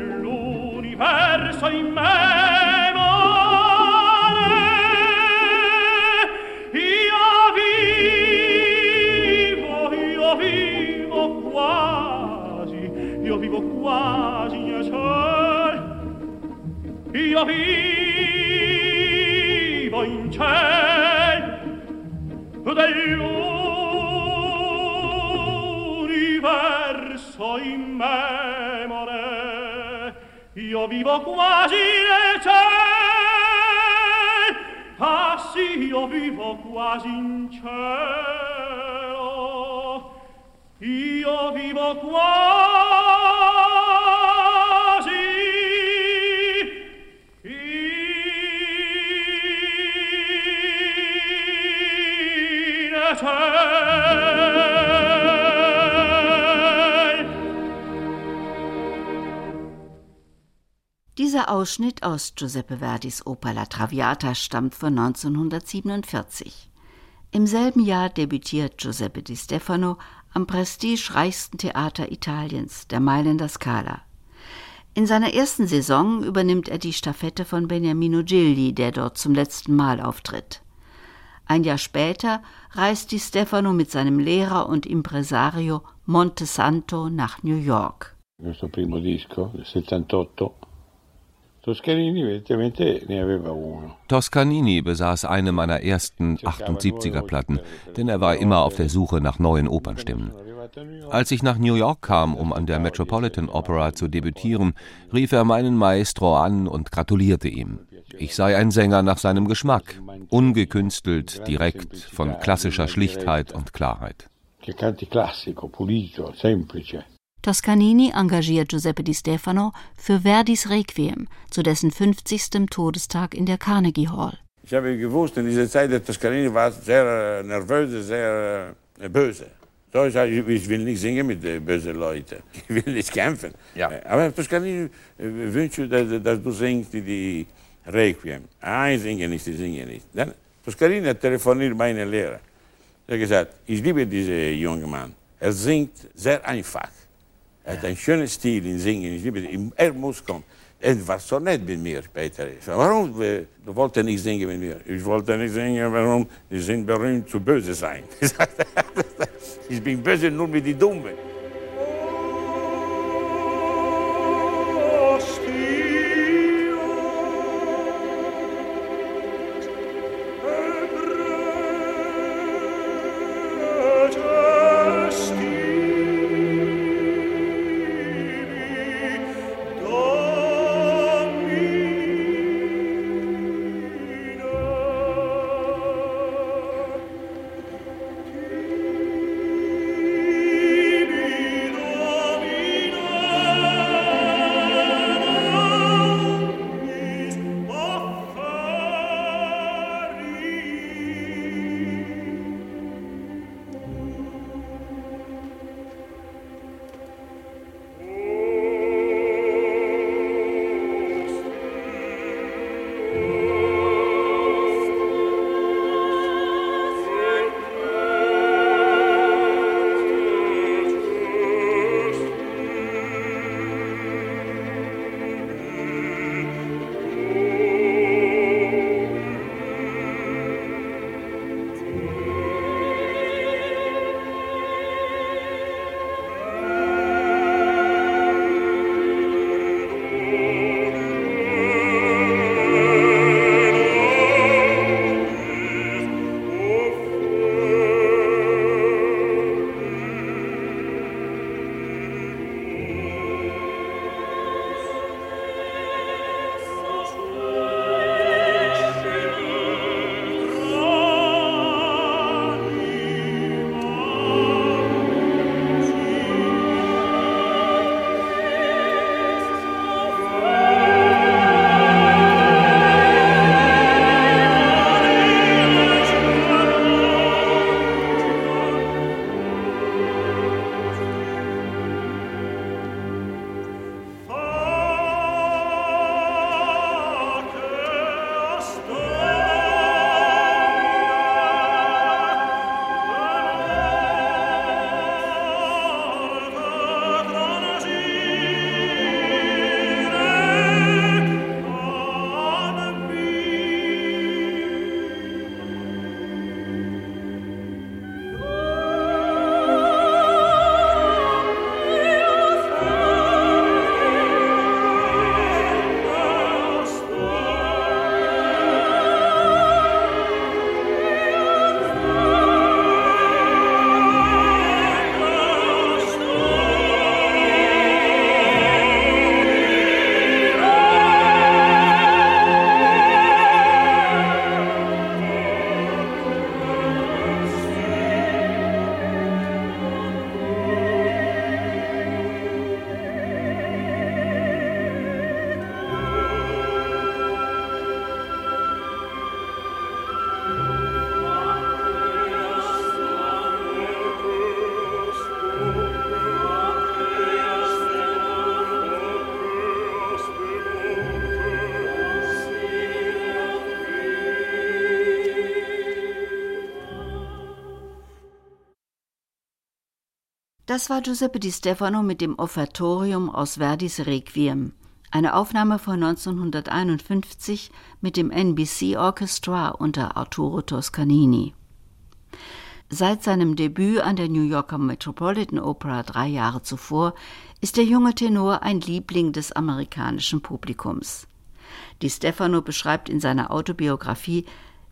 io vivo in ciel dell'universo in memore. Io vivo quasi nel ciel ah sì io vivo quasi in cielo. Io vivo quasi Dieser Ausschnitt aus Giuseppe Verdis Oper La Traviata stammt von 1947. Im selben Jahr debütiert Giuseppe Di Stefano am prestigereichsten Theater Italiens, der Mailänder Scala. In seiner ersten Saison übernimmt er die Staffette von Beniamino Gilli, der dort zum letzten Mal auftritt. Ein Jahr später reist Di Stefano mit seinem Lehrer und Impresario Montesanto nach New York. Questo primo disco, del 78, Toscanini evidentemente ne aveva uno. Toscanini besaß eine meiner ersten 78er Platten, denn er war immer auf der Suche nach neuen Opernstimmen. Als ich nach New York kam, um an der Metropolitan Opera zu debütieren, rief er meinen Maestro an und gratulierte ihm. Ich sei ein Sänger nach seinem Geschmack, ungekünstelt, direkt, von klassischer Schlichtheit und Klarheit. Che canti classico, pulito, semplice. Toscanini engagiert Giuseppe Di Stefano für Verdis Requiem zu dessen 50. Todestag in der Carnegie Hall. Ich habe gewusst, in dieser Zeit, der Toscanini war sehr äh, nervös, sehr äh, böse. So, ich, sage, ich will nicht singen mit äh, bösen Leuten. Ich will nicht kämpfen. Ja. Aber Toscanini wünscht, dass, dass du singst die Requiem. Ah, ich singe nicht, ich singe nicht. Dann, Toscanini hat telefoniert meine Lehrer. Er hat gesagt, ich liebe diesen jungen Mann. Er singt sehr einfach. Er hat einen schönen Stil in Singen. Ich liebe. Er muss kommen. Er war so nett mit mir sag, warum? Du wolltest nicht singen mit mir. Ich wollte nicht singen, warum? Die sind berühmt zu böse sein. ich bin böse nur mit den Dummen. Das war Giuseppe Di Stefano mit dem Offertorium aus Verdis Requiem, eine Aufnahme von 1951 mit dem NBC Orchestra unter Arturo Toscanini. Seit seinem Debüt an der New Yorker Metropolitan Opera drei Jahre zuvor ist der junge Tenor ein Liebling des amerikanischen Publikums. Di Stefano beschreibt in seiner Autobiografie,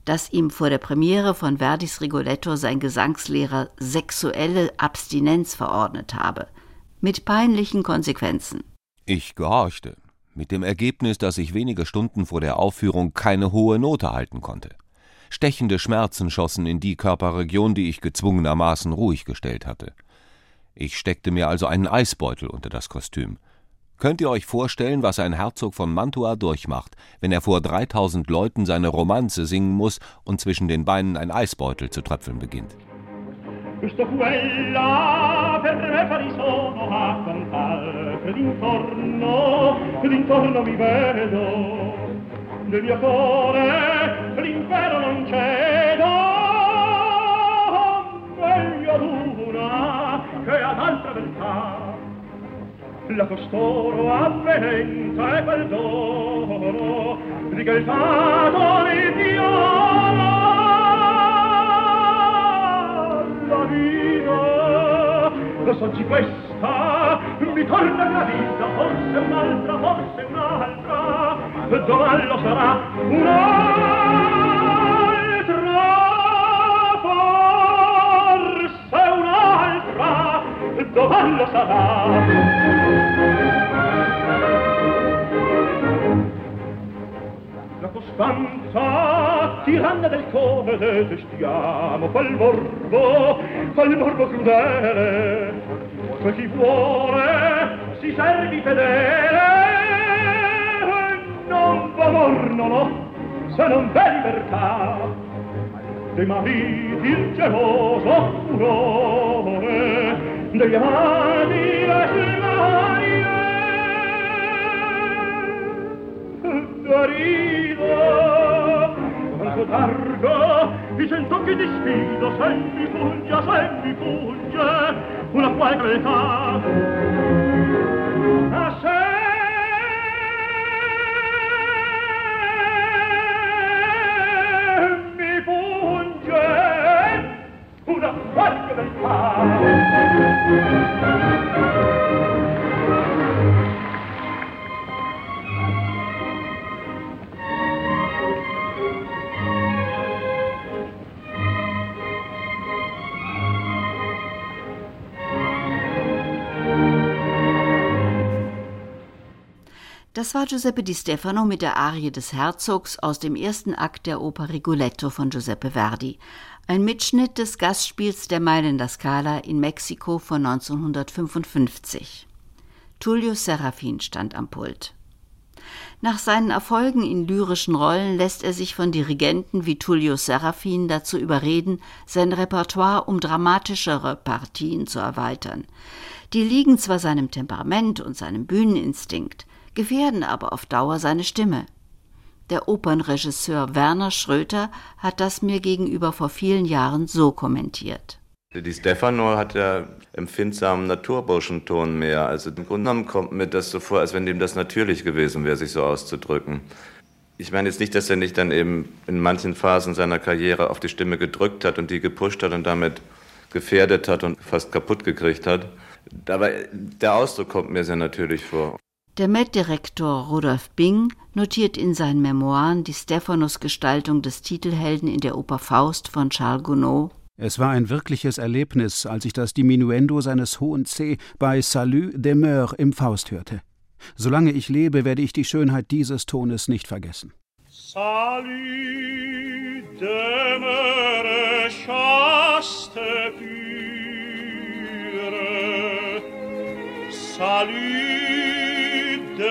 dass ihm vor der Premiere von Verdis Rigoletto sein Gesangslehrer sexuelle Abstinenz verordnet habe, mit peinlichen Konsequenzen. Ich gehorchte, mit dem Ergebnis, dass ich wenige Stunden vor der Aufführung keine hohe Note halten konnte. Stechende Schmerzen schossen in die Körperregion, die ich gezwungenermaßen ruhig gestellt hatte. Ich steckte mir also einen Eisbeutel unter das Kostüm. Könnt ihr euch vorstellen, was ein Herzog von Mantua durchmacht, wenn er vor 3000 Leuten seine Romanze singen muss und zwischen den Beinen ein Eisbeutel zu tröpfeln beginnt? Meglio ad che ad altra beltà la costoro avvenente quel dono di che il fato di Dio la vita. Lo so di questa mi torna gravita forse un'altra forse un'altra. Domani lo sarà? Un'altra lo sarà? Stanza tiranna del come detestiamo quel morbo quel morbo crudele. Per chi vuole si servi fedele non valor non ho se non v'è libertà. Dei mariti il geloso furore degli amati lacrimarie Florido quanto tardo Vicento che ti sfido se mi fugge se mi fugge una quadra età. Das war Giuseppe Di Stefano mit der Arie des Herzogs aus dem ersten Akt der Oper Rigoletto von Giuseppe Verdi. Ein Mitschnitt des Gastspiels der Mailänder Scala in Mexiko von 1955. Tullio Serafin stand am Pult. Nach seinen Erfolgen in lyrischen Rollen lässt er sich von Dirigenten wie Tullio Serafin dazu überreden, sein Repertoire um dramatischere Partien zu erweitern. Die liegen zwar seinem Temperament und seinem Bühneninstinkt, gefährden aber auf Dauer seine Stimme. Der Opernregisseur Werner Schröter hat das mir gegenüber vor vielen Jahren so kommentiert. Die Stefano hat ja empfindsamen Naturburschenton mehr. Also im Grunde genommen kommt mir das so vor, als wenn ihm das natürlich gewesen wäre, sich so auszudrücken. Ich meine jetzt nicht, dass er nicht dann eben in manchen Phasen seiner Karriere auf die Stimme gedrückt hat und die gepusht hat und damit gefährdet hat und fast kaputt gekriegt hat. Aber der Ausdruck kommt mir sehr natürlich vor. Der Met-Direktor Rudolf Bing notiert in seinen Memoiren die Stephanus-Gestaltung des Titelhelden in der Oper Faust von Charles Gounod. Es war ein wirkliches Erlebnis, als ich das Diminuendo seines hohen C bei Salut des Meurs im Faust hörte. Solange ich lebe, werde ich die Schönheit dieses Tones nicht vergessen. Salut demeure chaste pure. Salut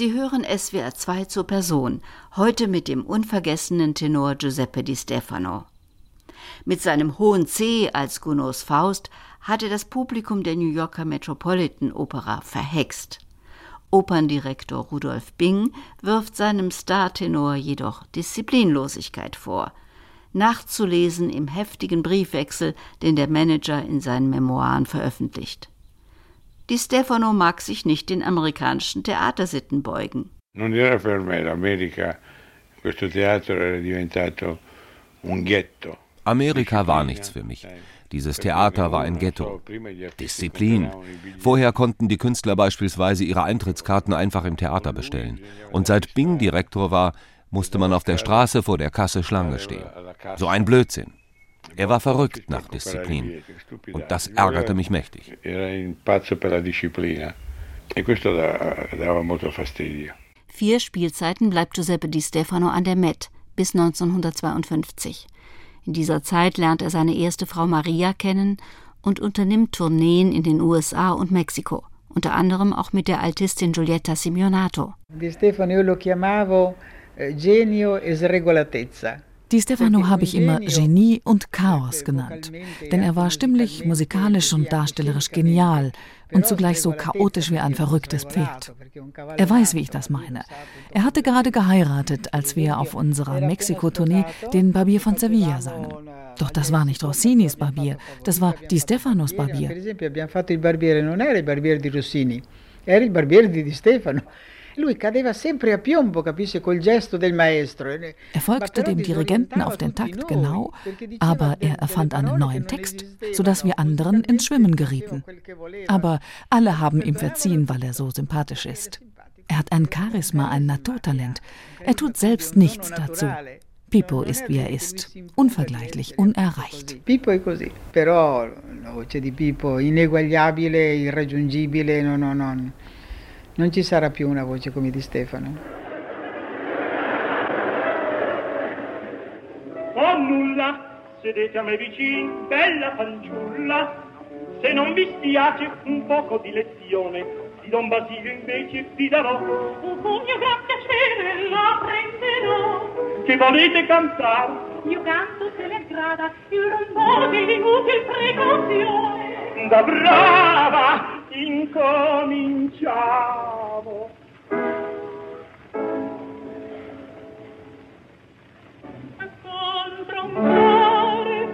Sie hören SWR 2 zur Person, heute mit dem unvergessenen Tenor Giuseppe Di Stefano. Mit seinem hohen C als Gounod's Faust hatte das Publikum der New Yorker Metropolitan Opera verhext. Operndirektor Rudolf Bing wirft seinem Startenor jedoch Disziplinlosigkeit vor. Nachzulesen im heftigen Briefwechsel, den der Manager in seinen Memoiren veröffentlicht. Di Stefano mag sich nicht den amerikanischen Theatersitten beugen. Non era per me l'America, questo teatro era diventato un ghetto. Amerika war nichts für mich. Dieses Theater war ein Ghetto. Disziplin. Vorher konnten die Künstler beispielsweise ihre Eintrittskarten einfach im Theater bestellen. Und seit Bing Direktor war, musste man auf der Straße vor der Kasse Schlange stehen. So ein Blödsinn. Er war verrückt nach Disziplin. Und das ärgerte mich mächtig. E Vier Spielzeiten bleibt Giuseppe Di Stefano an der Met bis 1952. In dieser Zeit lernt er seine erste Frau Maria kennen und unternimmt Tourneen in den USA und Mexiko, unter anderem auch mit der Altistin Giulietta Simeonato. Di Stefano io lo chiamavo eh, genio e sregolatezza. Di Stefano habe ich immer Genie und Chaos genannt, denn er war stimmlich, musikalisch und darstellerisch genial und zugleich so chaotisch wie ein verrücktes Pferd. Er weiß, wie ich das meine. Er hatte gerade geheiratet, als wir auf unserer Mexiko-Tournee den Barbier von Sevilla sangen. Doch das war nicht Rossinis Barbier, das war Di Stefanos Barbier. Era il barbiere di Di Stefano. Lui cadeva sempre a piombo, del maestro. Er folgte dem Dirigenten auf den Takt genau, aber er erfand einen neuen Text, sodass wir anderen ins Schwimmen gerieten. Aber alle haben ihm verziehen, weil er so sympathisch ist. Er hat ein Charisma, ein Naturtalent. Er tut selbst nichts dazu. Pippo ist wie er ist, unvergleichlich, unerreicht. Pippo è così, però la voce di Pippo ineguagliabile, irraggiungibile, no, no, no. Non ci sarà più una voce come di Stefano. Oh nulla, sedete a me vicino, bella fanciulla. Se non vi spiace un poco di lezione, di Don Basilio invece vi darò un pugno gran piacere, la prenderò. Che volete cantare? Io canto se le aggrada, il rumore di inutil precauzione. da brava incominciamo contro un cuore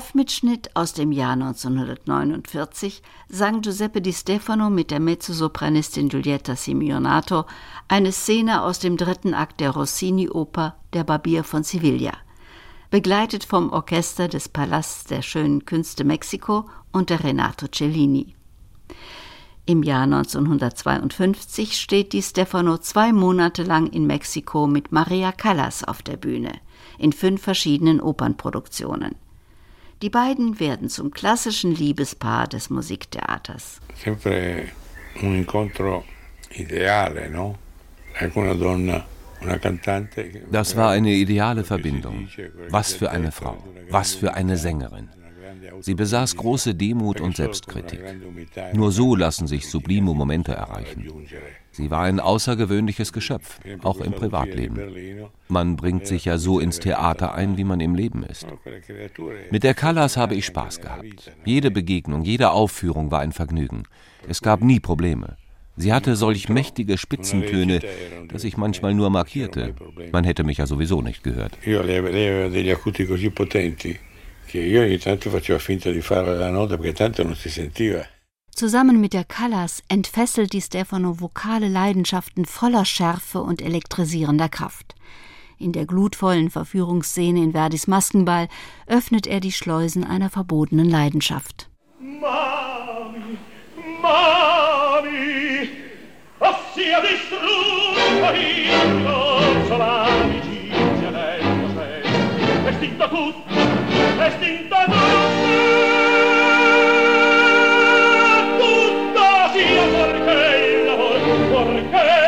Live-Mitschnitt aus dem Jahr 1949 sang Giuseppe Di Stefano mit der Mezzosopranistin Giulietta Simeonato eine Szene aus dem dritten Akt der Rossini-Oper Der Barbier von Sevilla, begleitet vom Orchester des Palasts der schönen Künste Mexiko unter Renato Cellini. Im Jahr 1952 steht Di Stefano zwei Monate lang in Mexiko mit Maria Callas auf der Bühne, in fünf verschiedenen Opernproduktionen. Die beiden werden zum klassischen Liebespaar des Musiktheaters. Sempre un incontro ideale, no? Una donna. Das war eine ideale Verbindung. Was für eine Frau, was für eine Sängerin. Sie besaß große Demut und Selbstkritik. Nur so lassen sich sublime Momente erreichen. Sie war ein außergewöhnliches Geschöpf, auch im Privatleben. Man bringt sich ja so ins Theater ein, wie man im Leben ist. Mit der Callas habe ich Spaß gehabt. Jede Begegnung, jede Aufführung war ein Vergnügen. Es gab nie Probleme. Sie hatte solch mächtige Spitzentöne, dass ich manchmal nur markierte. Man hätte mich ja sowieso nicht gehört. Che io ogni tanto facevo finta di fare la nota perché tanto non si sentiva. Zusammen mit der Callas entfesselt die Stefano vokale Leidenschaften voller Schärfe und elektrisierender Kraft. In der glutvollen Verführungsszene in Verdis Maskenball öffnet er die Schleusen einer verbotenen Leidenschaft. Mami, Mami, sia distrutto il corso l'amicizia del tuo estinto tutto, estinto tutto. perché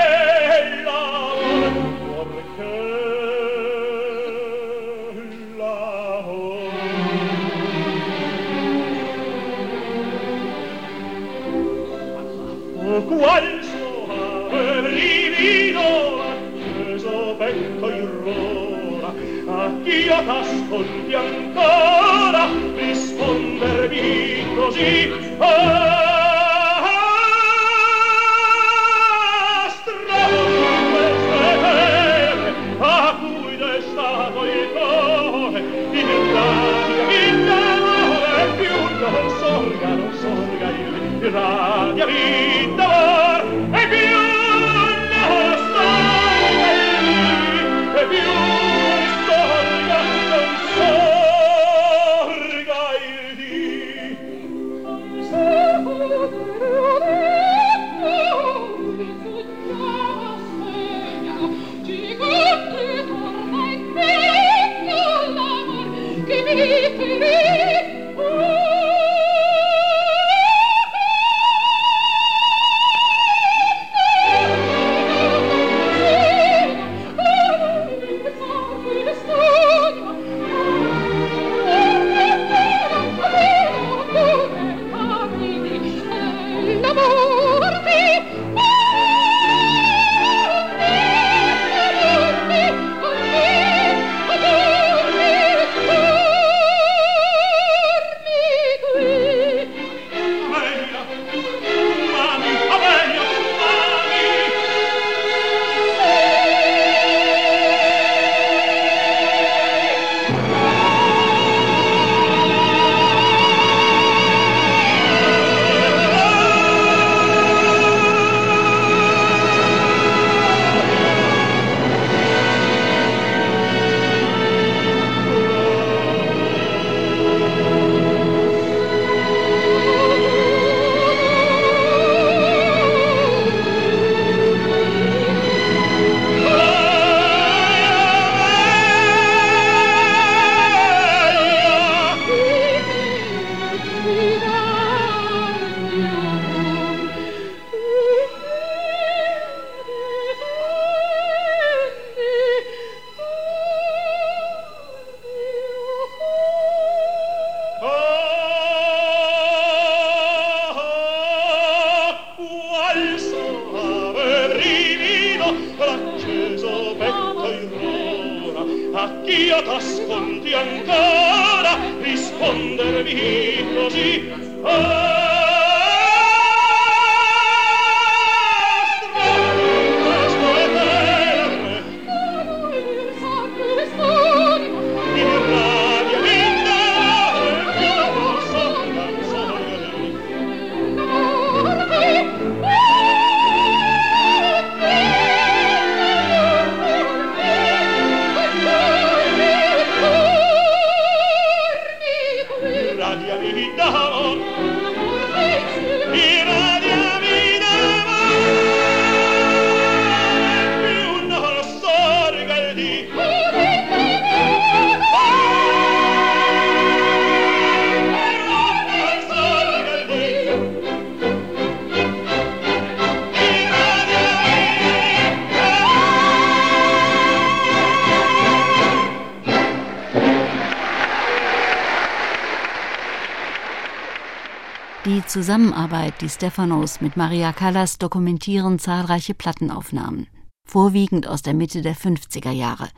Zusammenarbeit die Stephanos mit Maria Callas dokumentieren zahlreiche Plattenaufnahmen, vorwiegend aus der Mitte der 50er Jahre.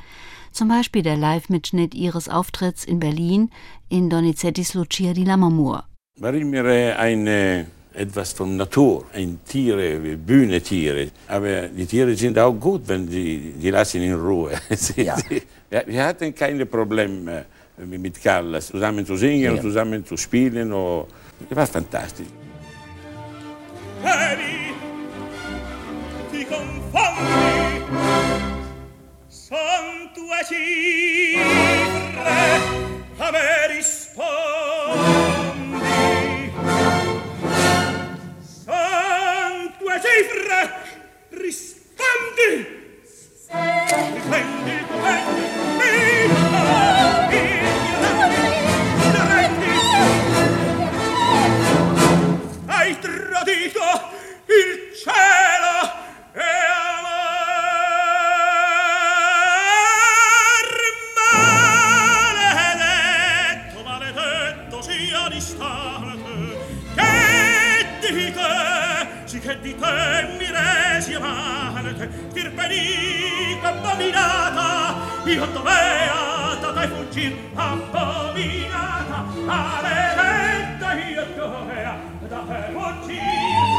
Zum Beispiel der Live-Mitschnitt ihres Auftritts in Berlin in Donizettis Lucia di Lammermoor. Erinnere eine etwas von Natur, ein Tiere, Bühnetiere. Aber die Tiere sind auch gut, wenn die, die lassen in Ruhe. Ja. Wir hatten keine Probleme mit Callas, zusammen zu singen, ja. zusammen zu spielen. Oder Perché fa fantastico. Vieni, ti confondi, son tue cifre, a me rispondi. Son tue cifre, rispondi. Riprendi il tuo abominata io t'ho beata dai fuggir abominata a leventa io t'ho beata da fuggir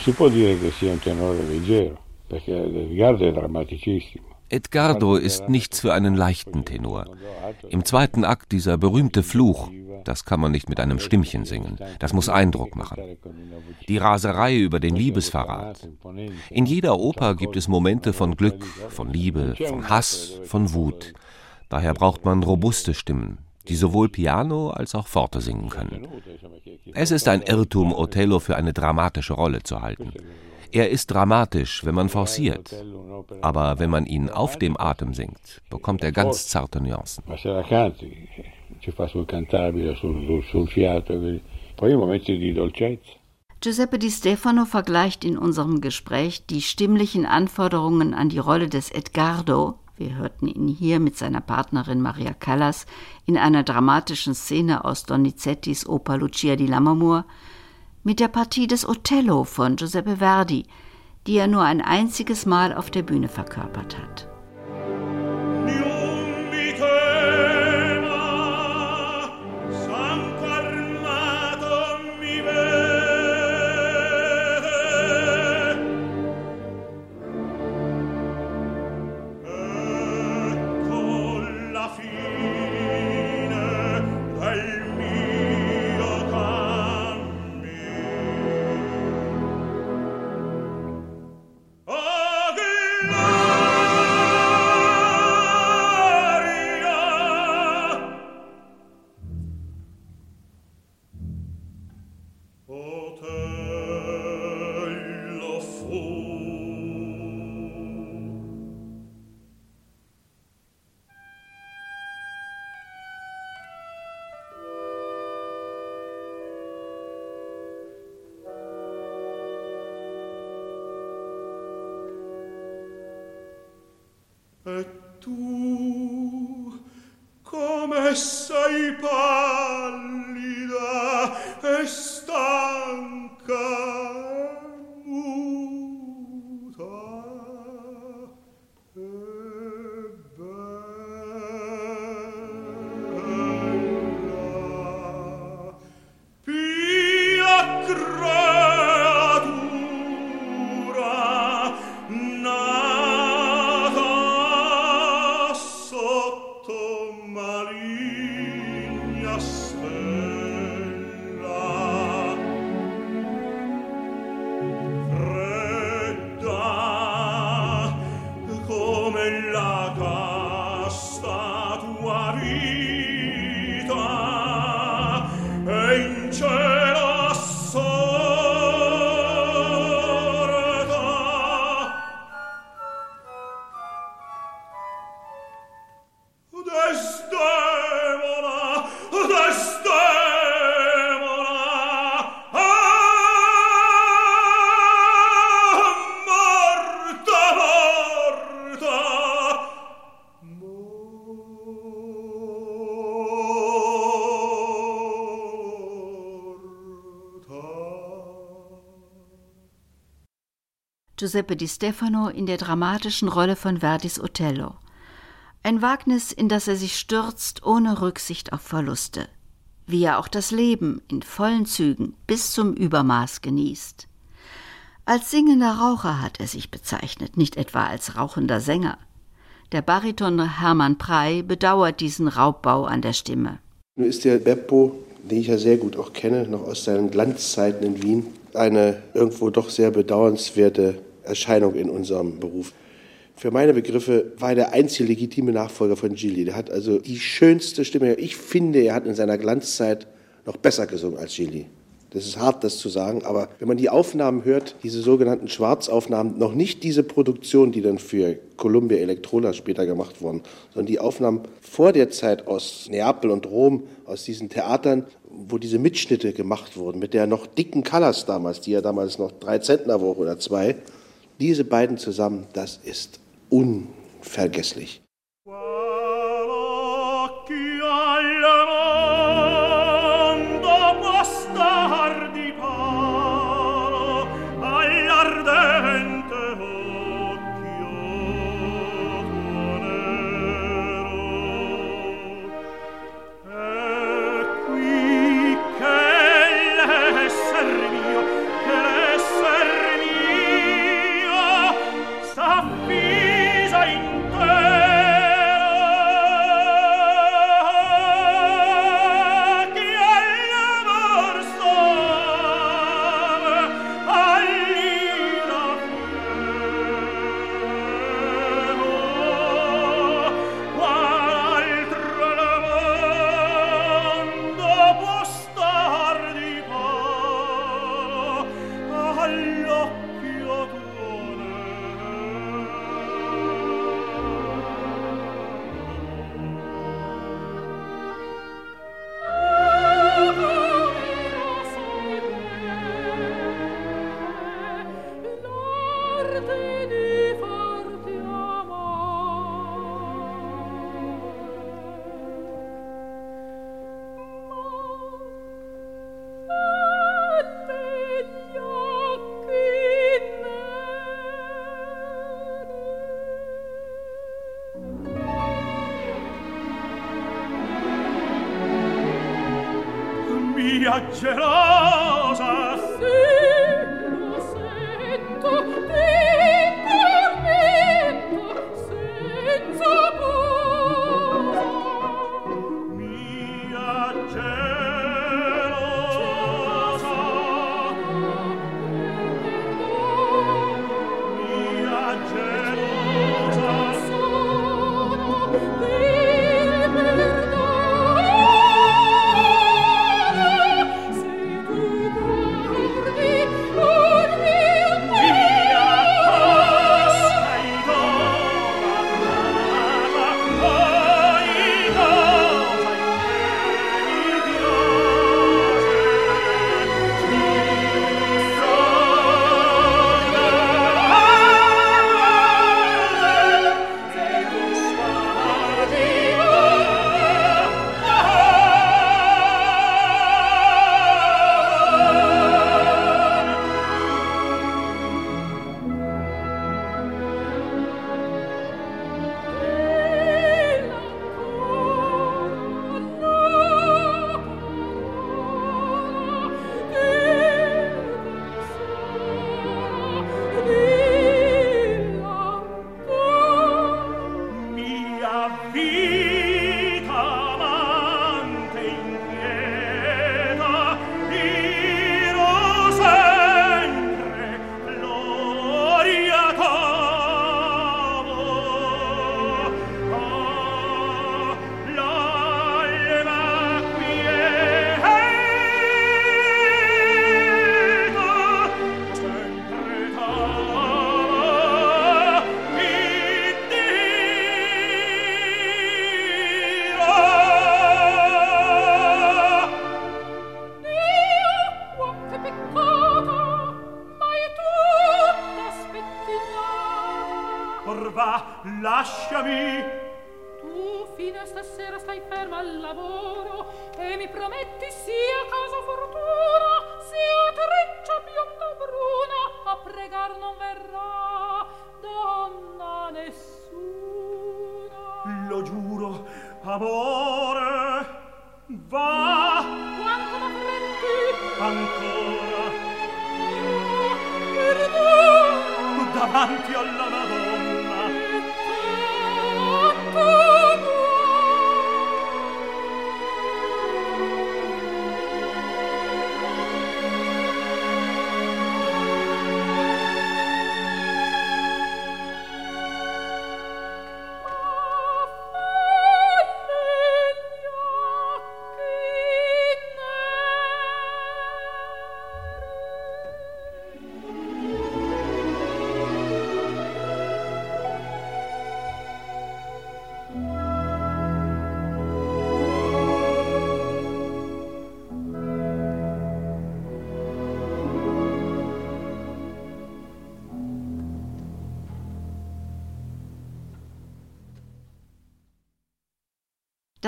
si può dire che sia un tenore leggero, perché Edgardo è drammaticissimo. Edgardo ist nichts für einen leichten Tenor. Im zweiten Akt dieser berühmte Fluch, das kann man nicht mit einem Stimmchen singen, das muss Eindruck machen. Die Raserei über den Liebesverrat. In jeder Oper gibt es Momente von Glück, von Liebe, von Hass, von Wut. Daher braucht man robuste Stimmen, die sowohl Piano als auch Forte singen können. Es ist ein Irrtum, Othello für eine dramatische Rolle zu halten. Er ist dramatisch, wenn man forciert, aber wenn man ihn auf dem Atem singt, bekommt er ganz zarte Nuancen. Giuseppe Di Stefano vergleicht in unserem Gespräch die stimmlichen Anforderungen an die Rolle des Edgardo wir hörten ihn hier mit seiner Partnerin Maria Callas in einer dramatischen Szene aus Donizettis Oper Lucia di Lammermoor mit der Partie des Othello von Giuseppe Verdi, die er nur ein einziges Mal auf der Bühne verkörpert hat. Giuseppe Di Stefano in der dramatischen Rolle von Verdis Othello. Ein Wagnis, in das er sich stürzt, ohne Rücksicht auf Verluste. Wie er auch das Leben in vollen Zügen bis zum Übermaß genießt. Als singender Raucher hat er sich bezeichnet, nicht etwa als rauchender Sänger. Der Bariton Hermann Prey bedauert diesen Raubbau an der Stimme. Nun ist der Beppo, den ich ja sehr gut auch kenne, noch aus seinen Glanzzeiten in Wien, eine irgendwo doch sehr bedauernswerte Erscheinung in unserem Beruf. Für meine Begriffe war er der einzige legitime Nachfolger von Gilly. Der hat also die schönste Stimme. Ich finde, er hat in seiner Glanzzeit noch besser gesungen als Gilly. Das ist hart, das zu sagen, aber wenn man die Aufnahmen hört, diese sogenannten Schwarzaufnahmen, noch nicht diese Produktion, die dann für Columbia Electrola später gemacht wurden, sondern die Aufnahmen vor der Zeit aus Neapel und Rom, aus diesen Theatern, wo diese Mitschnitte gemacht wurden, mit der noch dicken Colors damals, die ja damals noch drei Zentner Woche oder zwei, diese beiden zusammen, das ist unvergesslich.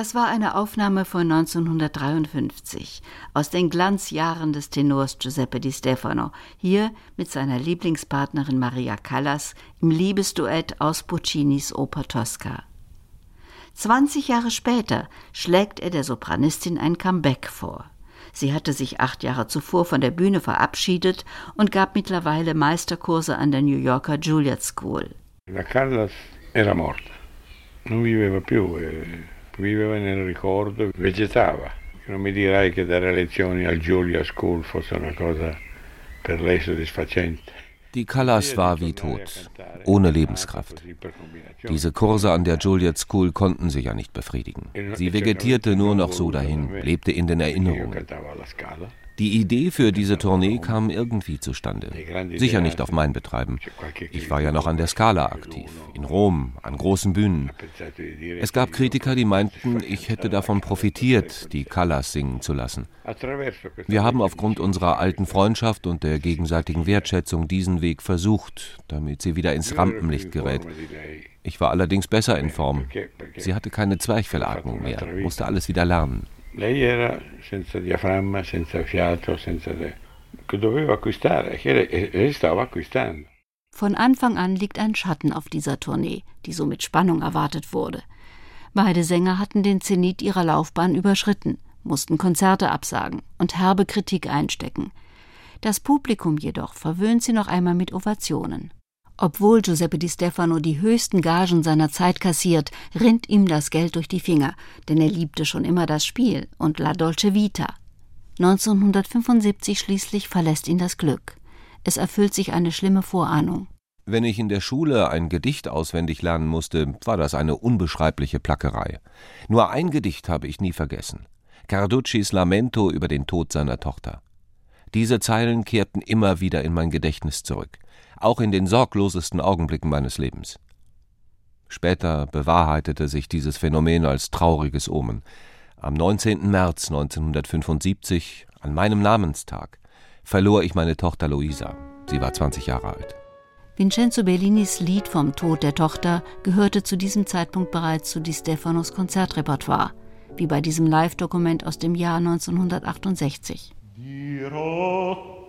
Das war eine Aufnahme von 1953 aus den Glanzjahren des Tenors Giuseppe Di Stefano, hier mit seiner Lieblingspartnerin Maria Callas im Liebesduett aus Puccinis Oper Tosca. 20 Jahre später schlägt er der Sopranistin ein Comeback vor. Sie hatte sich acht Jahre zuvor von der Bühne verabschiedet und gab mittlerweile Meisterkurse an der New Yorker Juilliard School. La Callas era morta, non viveva più. E viveva nel ricordo, vegetava. Non mi dirai che dare lezioni al Julia School fosse una cosa per lei soddisfacente. Die Callas war wie tot, ohne Lebenskraft. Diese Kurse an der Juilliard School konnten sie ja nicht befriedigen. Sie vegetierte nur noch so dahin, lebte in den Erinnerungen. Die Idee für diese Tournee kam irgendwie zustande. Sicher nicht auf mein Betreiben. Ich war ja noch an der Scala aktiv, in Rom, an großen Bühnen. Es gab Kritiker, die meinten, ich hätte davon profitiert, die Callas singen zu lassen. Wir haben aufgrund unserer alten Freundschaft und der gegenseitigen Wertschätzung diesen Weg versucht, damit sie wieder ins Rampenlicht gerät. Ich war allerdings besser in Form. Sie hatte keine Zwerchfellatmung mehr, musste alles wieder lernen. Lei era senza diaframma, senza fiato, senza... che doveva acquistare, che stava acquistando. Von Anfang an liegt ein Schatten auf dieser Tournee, die so mit Spannung erwartet wurde. Beide Sänger hatten den Zenit ihrer Laufbahn überschritten, mussten Konzerte absagen und herbe Kritik einstecken. Das Publikum jedoch verwöhnt sie noch einmal mit Ovationen. Obwohl Giuseppe Di Stefano die höchsten Gagen seiner Zeit kassiert, rinnt ihm das Geld durch die Finger, denn er liebte schon immer das Spiel und La Dolce Vita. 1975 schließlich verlässt ihn das Glück. Es erfüllt sich eine schlimme Vorahnung. Wenn ich in der Schule ein Gedicht auswendig lernen musste, war das eine unbeschreibliche Plackerei. Nur ein Gedicht habe ich nie vergessen. Carduccis Lamento über den Tod seiner Tochter. Diese Zeilen kehrten immer wieder in mein Gedächtnis zurück auch in den sorglosesten Augenblicken meines Lebens. Später bewahrheitete sich dieses Phänomen als trauriges Omen. Am 19. März 1975, an meinem Namenstag, verlor ich meine Tochter Luisa. Sie war 20 Jahre alt. Vincenzo Bellinis Lied vom Tod der Tochter gehörte zu diesem Zeitpunkt bereits zu Di Stefanos Konzertrepertoire, wie bei diesem Live-Dokument aus dem Jahr 1968. Die pianto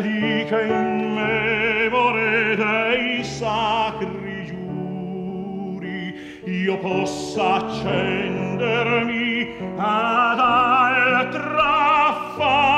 eliche in memore dei sacri giuri io possa accendermi ad altra fama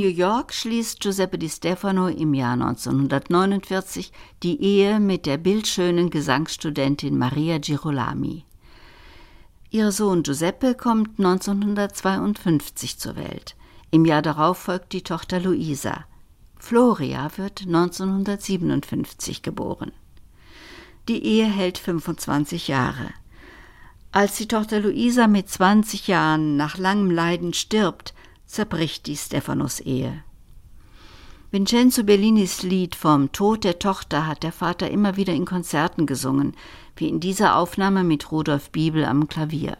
New York schließt Giuseppe Di Stefano im Jahr 1949 die Ehe mit der bildschönen Gesangsstudentin Maria Girolami. Ihr Sohn Giuseppe kommt 1952 zur Welt. Im Jahr darauf folgt die Tochter Luisa. Floria wird 1957 geboren. Die Ehe hält 25 Jahre. Als die Tochter Luisa mit 20 Jahren nach langem Leiden stirbt, zerbricht die Stephanos Ehe. Vincenzo Bellinis Lied vom Tod der Tochter hat der Vater immer wieder in Konzerten gesungen, wie in dieser Aufnahme mit Rudolf Biebel am Klavier.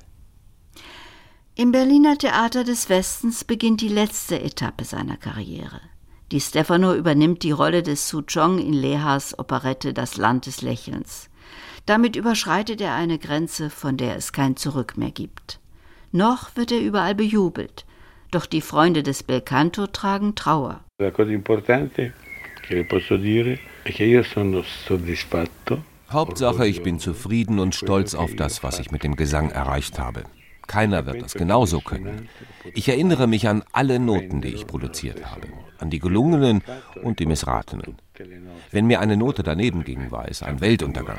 Im Berliner Theater des Westens beginnt die letzte Etappe seiner Karriere. Di Stefano übernimmt die Rolle des Su Chong in Lehas Operette Das Land des Lächelns. Damit überschreitet er eine Grenze, von der es kein Zurück mehr gibt. Noch wird er überall bejubelt, doch die Freunde des Belcanto tragen Trauer. Hauptsache, ich bin zufrieden und stolz auf das, was ich mit dem Gesang erreicht habe. Keiner wird das genauso können. Ich erinnere mich an alle Noten, die ich produziert habe, an die gelungenen und die missratenen. Wenn mir eine Note daneben ging, war es ein Weltuntergang.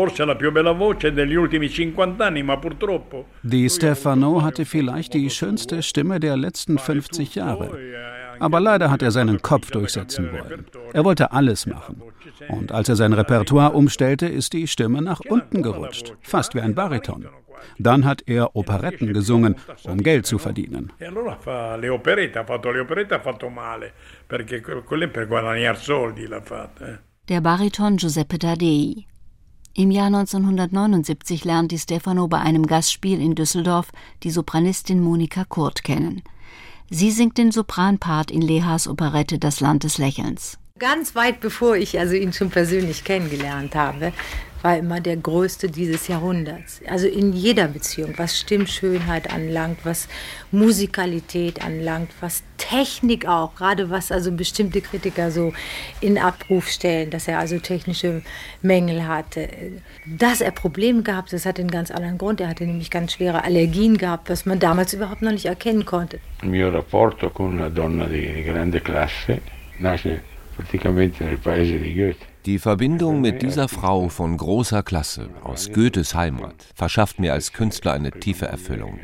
forse la più bella voce degli ultimi 50 anni, ma purtroppo. Di Stefano hatte vielleicht die schönste Stimme der letzten 50 Jahre. Aber leider hat er seinen Kopf durchsetzen wollen. Er wollte alles machen. Und als er sein Repertoire umstellte, ist die Stimme nach unten gerutscht, fast wie ein Bariton. Dann hat er Operetten gesungen, um Geld zu verdienen. E allora fa le operette, ha fatto le operette, ha fatto male, perché quelle per guadagnare soldi l'ha fatta. Eh. Der Bariton Giuseppe Taddei. Im Jahr 1979 lernt Di Stefano bei einem Gastspiel in Düsseldorf die Sopranistin Monika Kurt kennen. Sie singt den Sopranpart in Lehas Operette Das Land des Lächelns. Ganz weit bevor ich also ihn schon persönlich kennengelernt habe, war immer der größte dieses Jahrhunderts. Also in jeder Beziehung, was Stimmschönheit anlangt, was Musikalität anlangt, was Technik auch, gerade was also bestimmte Kritiker so in Abruf stellen, dass er also technische Mängel hatte. Dass er Probleme gehabt, das hat einen ganz anderen Grund. Er hatte nämlich ganz schwere Allergien gehabt, was man damals überhaupt noch nicht erkennen konnte. Mio rapporto con una donna di grande classe nasce praticamente nel paese di Goethe. Die Verbindung mit dieser Frau von großer Klasse aus Goethes Heimat verschafft mir als Künstler eine tiefe Erfüllung.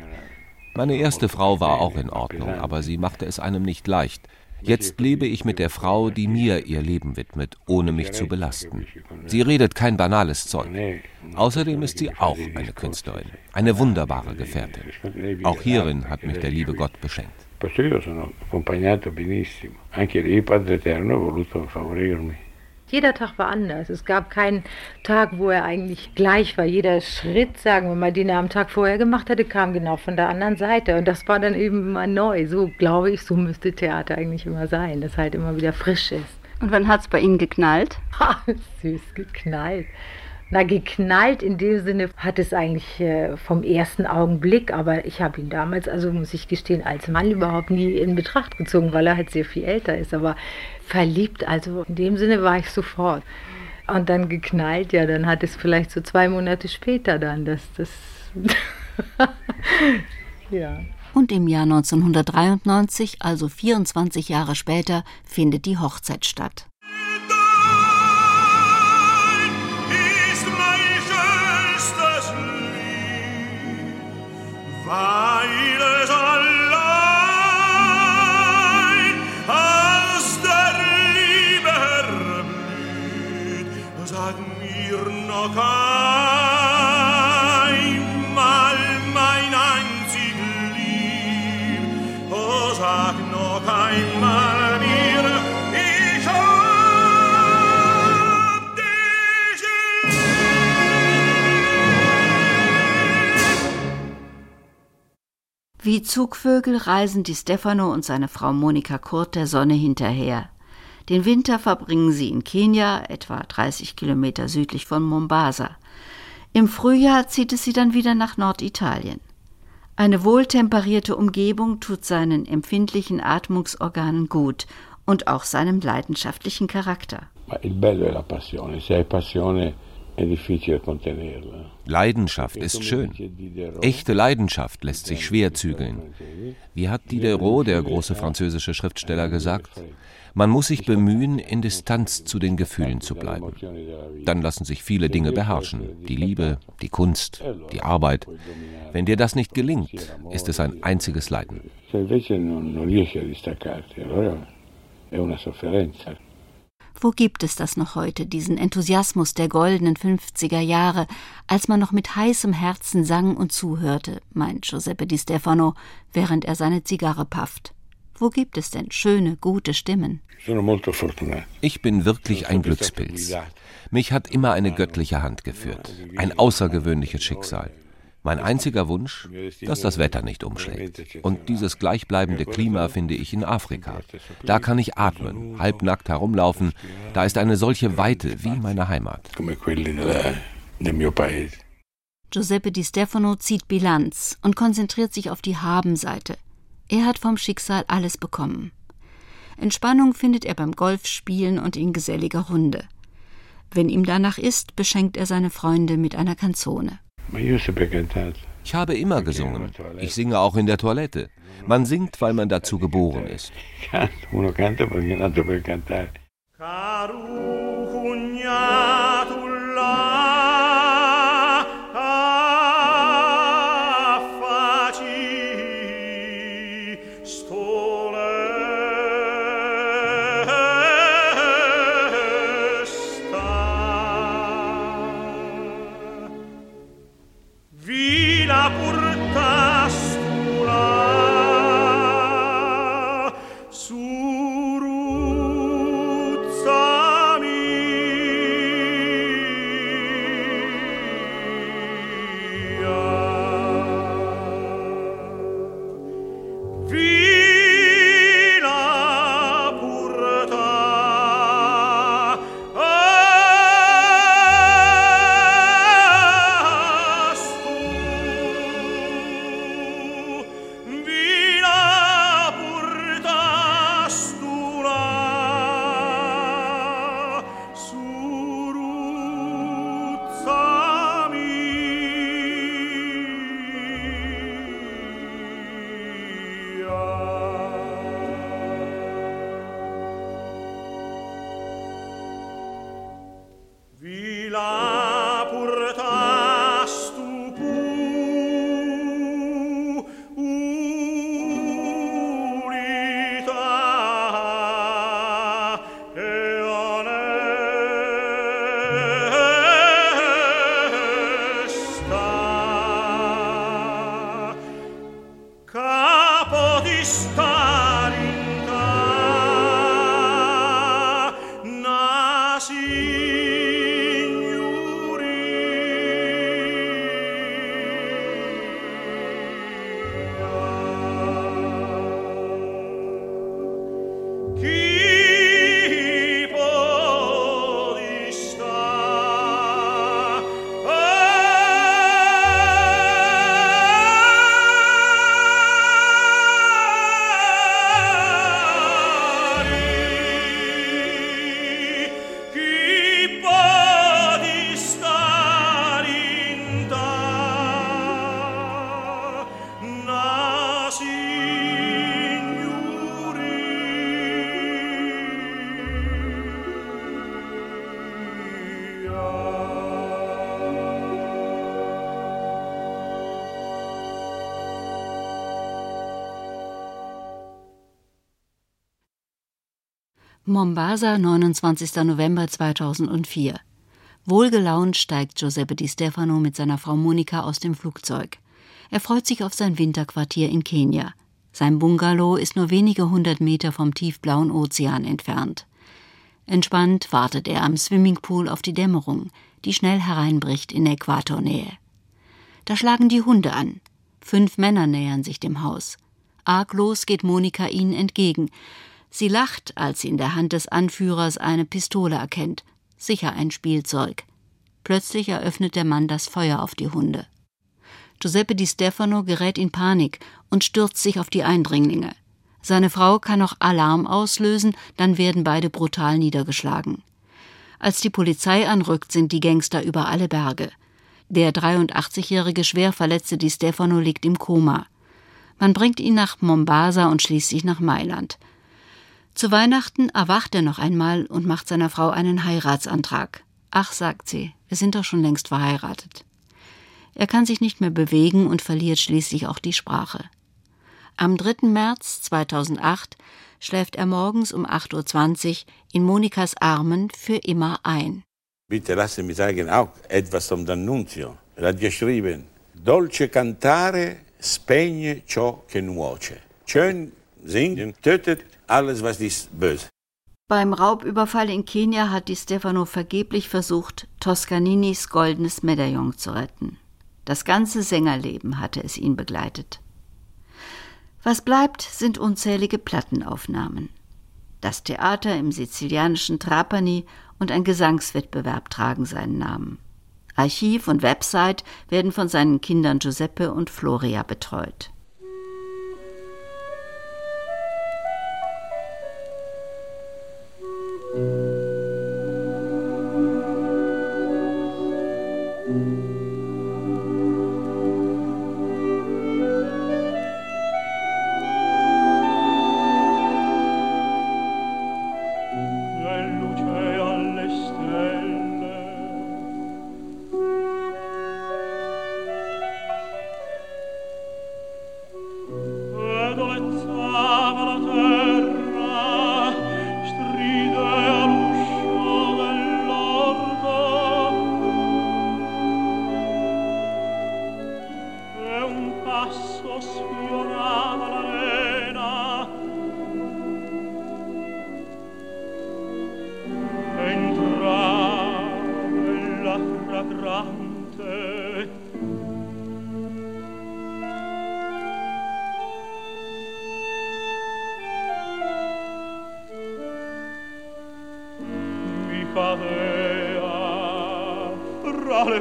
Meine erste Frau war auch in Ordnung, aber sie machte es einem nicht leicht. Jetzt lebe ich mit der Frau, die mir ihr Leben widmet, ohne mich zu belasten. Sie redet kein banales Zeug. Außerdem ist sie auch eine Künstlerin, eine wunderbare Gefährtin. Auch hierin hat mich der liebe Gott beschenkt. Perciò io sono accompagnato benissimo. Anche lì Padre Eterno ha voluto favorirmi. Jeder Tag war anders. Es gab keinen Tag, wo er eigentlich gleich war. Jeder Schritt, sagen wir mal, den er am Tag vorher gemacht hatte, kam genau von der anderen Seite. Und das war dann eben immer neu. So glaube ich, so müsste Theater eigentlich immer sein, dass halt immer wieder frisch ist. Und wann hat es bei Ihnen geknallt? Ha, süß geknallt. Na, geknallt in dem Sinne hat es eigentlich äh, vom ersten Augenblick, aber ich habe ihn damals, also muss ich gestehen, als Mann überhaupt nie in Betracht gezogen, weil er halt sehr viel älter ist. Aber verliebt, also in dem Sinne war ich sofort. Und dann geknallt, ja, dann hat es vielleicht so zwei Monate später dann, dass das. ja. Und im Jahr 1993, also 24 Jahre später, findet die Hochzeit statt. Zugvögel reisen die Stefano und seine Frau Monika Kurt der Sonne hinterher. Den Winter verbringen sie in Kenia, etwa 30 Kilometer südlich von Mombasa. Im Frühjahr zieht es sie dann wieder nach Norditalien. Eine wohltemperierte Umgebung tut seinen empfindlichen Atmungsorganen gut und auch seinem leidenschaftlichen Charakter. Il bello è la passione, se hai passione. Leidenschaft ist schön. Echte Leidenschaft lässt sich schwer zügeln. Wie hat Diderot, der große französische Schriftsteller, gesagt? Man muss sich bemühen, in Distanz zu den Gefühlen zu bleiben. Dann lassen sich viele Dinge beherrschen. Die Liebe, die Kunst, die Arbeit. Wenn dir das nicht gelingt, ist es ein einziges Leiden. Se invece non, riesci a distaccarti, allora è una sofferenza. Wo gibt es das noch heute, diesen Enthusiasmus der goldenen 50er Jahre, als man noch mit heißem Herzen sang und zuhörte, meint Giuseppe Di Stefano, während er seine Zigarre pafft. Wo gibt es denn schöne, gute Stimmen? Ich bin wirklich ein Glückspilz. Mich hat immer eine göttliche Hand geführt. Ein außergewöhnliches Schicksal. Mein einziger Wunsch, dass das Wetter nicht umschlägt. Und dieses gleichbleibende Klima finde ich in Afrika. Da kann ich atmen, halbnackt herumlaufen. Da ist eine solche Weite wie meine Heimat. Giuseppe Di Stefano zieht Bilanz und konzentriert sich auf die Habenseite. Er hat vom Schicksal alles bekommen. Entspannung findet er beim Golfspielen und in geselliger Runde. Wenn ihm danach ist, beschenkt er seine Freunde mit einer Canzone. Ich habe immer gesungen. Ich singe auch in der Toilette. Man singt, weil man dazu geboren ist. Canto, la Mombasa, 29. November 2004. Wohlgelaunt steigt Giuseppe Di Stefano mit seiner Frau Monika aus dem Flugzeug. Er freut sich auf sein Winterquartier in Kenia. Sein Bungalow ist nur wenige hundert Meter vom tiefblauen Ozean entfernt. Entspannt wartet er am Swimmingpool auf die Dämmerung, die schnell hereinbricht in Äquatornähe. Da schlagen die Hunde an. Fünf Männer nähern sich dem Haus. Arglos geht Monika ihnen entgegen. Sie lacht, als sie in der Hand des Anführers eine Pistole erkennt, sicher ein Spielzeug. Plötzlich eröffnet der Mann das Feuer auf die Hunde. Giuseppe Di Stefano gerät in Panik und stürzt sich auf die Eindringlinge. Seine Frau kann noch Alarm auslösen, dann werden beide brutal niedergeschlagen. Als die Polizei anrückt, sind die Gangster über alle Berge. Der 83-jährige Schwerverletzte Di Stefano liegt im Koma. Man bringt ihn nach Mombasa und schließlich nach Mailand. Zu Weihnachten erwacht er noch einmal und macht seiner Frau einen Heiratsantrag. Ach, sagt sie, wir sind doch schon längst verheiratet. Er kann sich nicht mehr bewegen und verliert schließlich auch die Sprache. Am 3. März 2008 schläft er morgens um 8.20 Uhr in Monikas Armen für immer ein. Bitte lassen mich sagen auch etwas zum D'Annunzio. Er hat geschrieben, Dolce cantare spegne ciò che nuoce. Schön singen tötet alles, was ist böse. Beim Raubüberfall in Kenia hat Di Stefano vergeblich versucht, Toscaninis goldenes Medaillon zu retten. Das ganze Sängerleben hatte es ihn begleitet. Was bleibt, sind unzählige Plattenaufnahmen. Das Theater im sizilianischen Trapani und ein Gesangswettbewerb tragen seinen Namen. Archiv und Website werden von seinen Kindern Giuseppe und Floria betreut.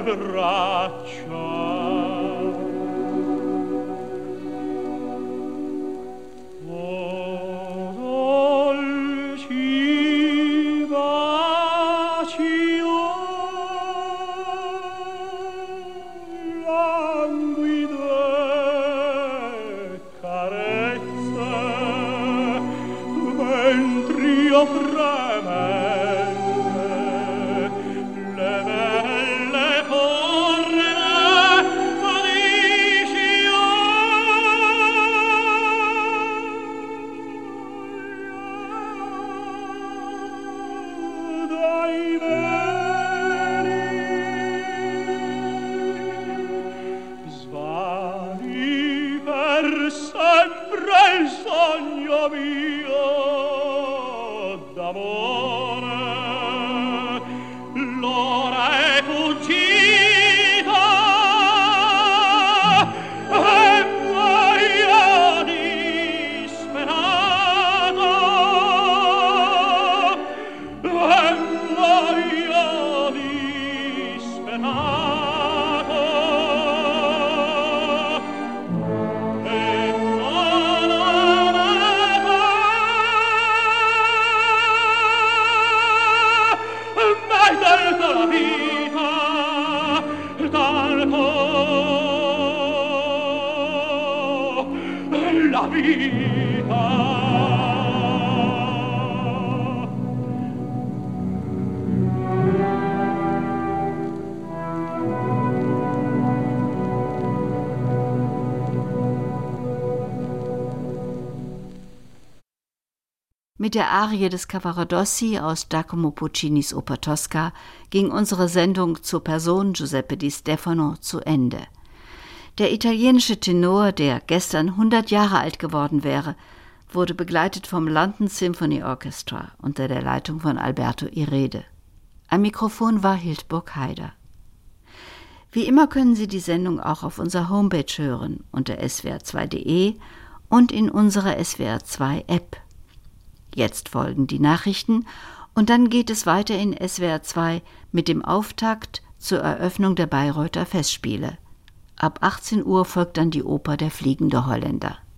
verrà Mit der Arie des Cavaradossi aus Giacomo Puccinis Oper Tosca ging unsere Sendung zur Person Giuseppe di Stefano zu Ende. Der italienische Tenor, der gestern 100 Jahre alt geworden wäre, wurde begleitet vom London Symphony Orchestra unter der Leitung von Alberto Irede. Am Mikrofon war Hildburg Haider. Wie immer können Sie die Sendung auch auf unserer Homepage hören unter swr2.de und in unserer SWR2 App. Jetzt folgen die Nachrichten und dann geht es weiter in SWR 2 mit dem Auftakt zur Eröffnung der Bayreuther Festspiele. Ab 18 Uhr folgt dann die Oper Der fliegende Holländer.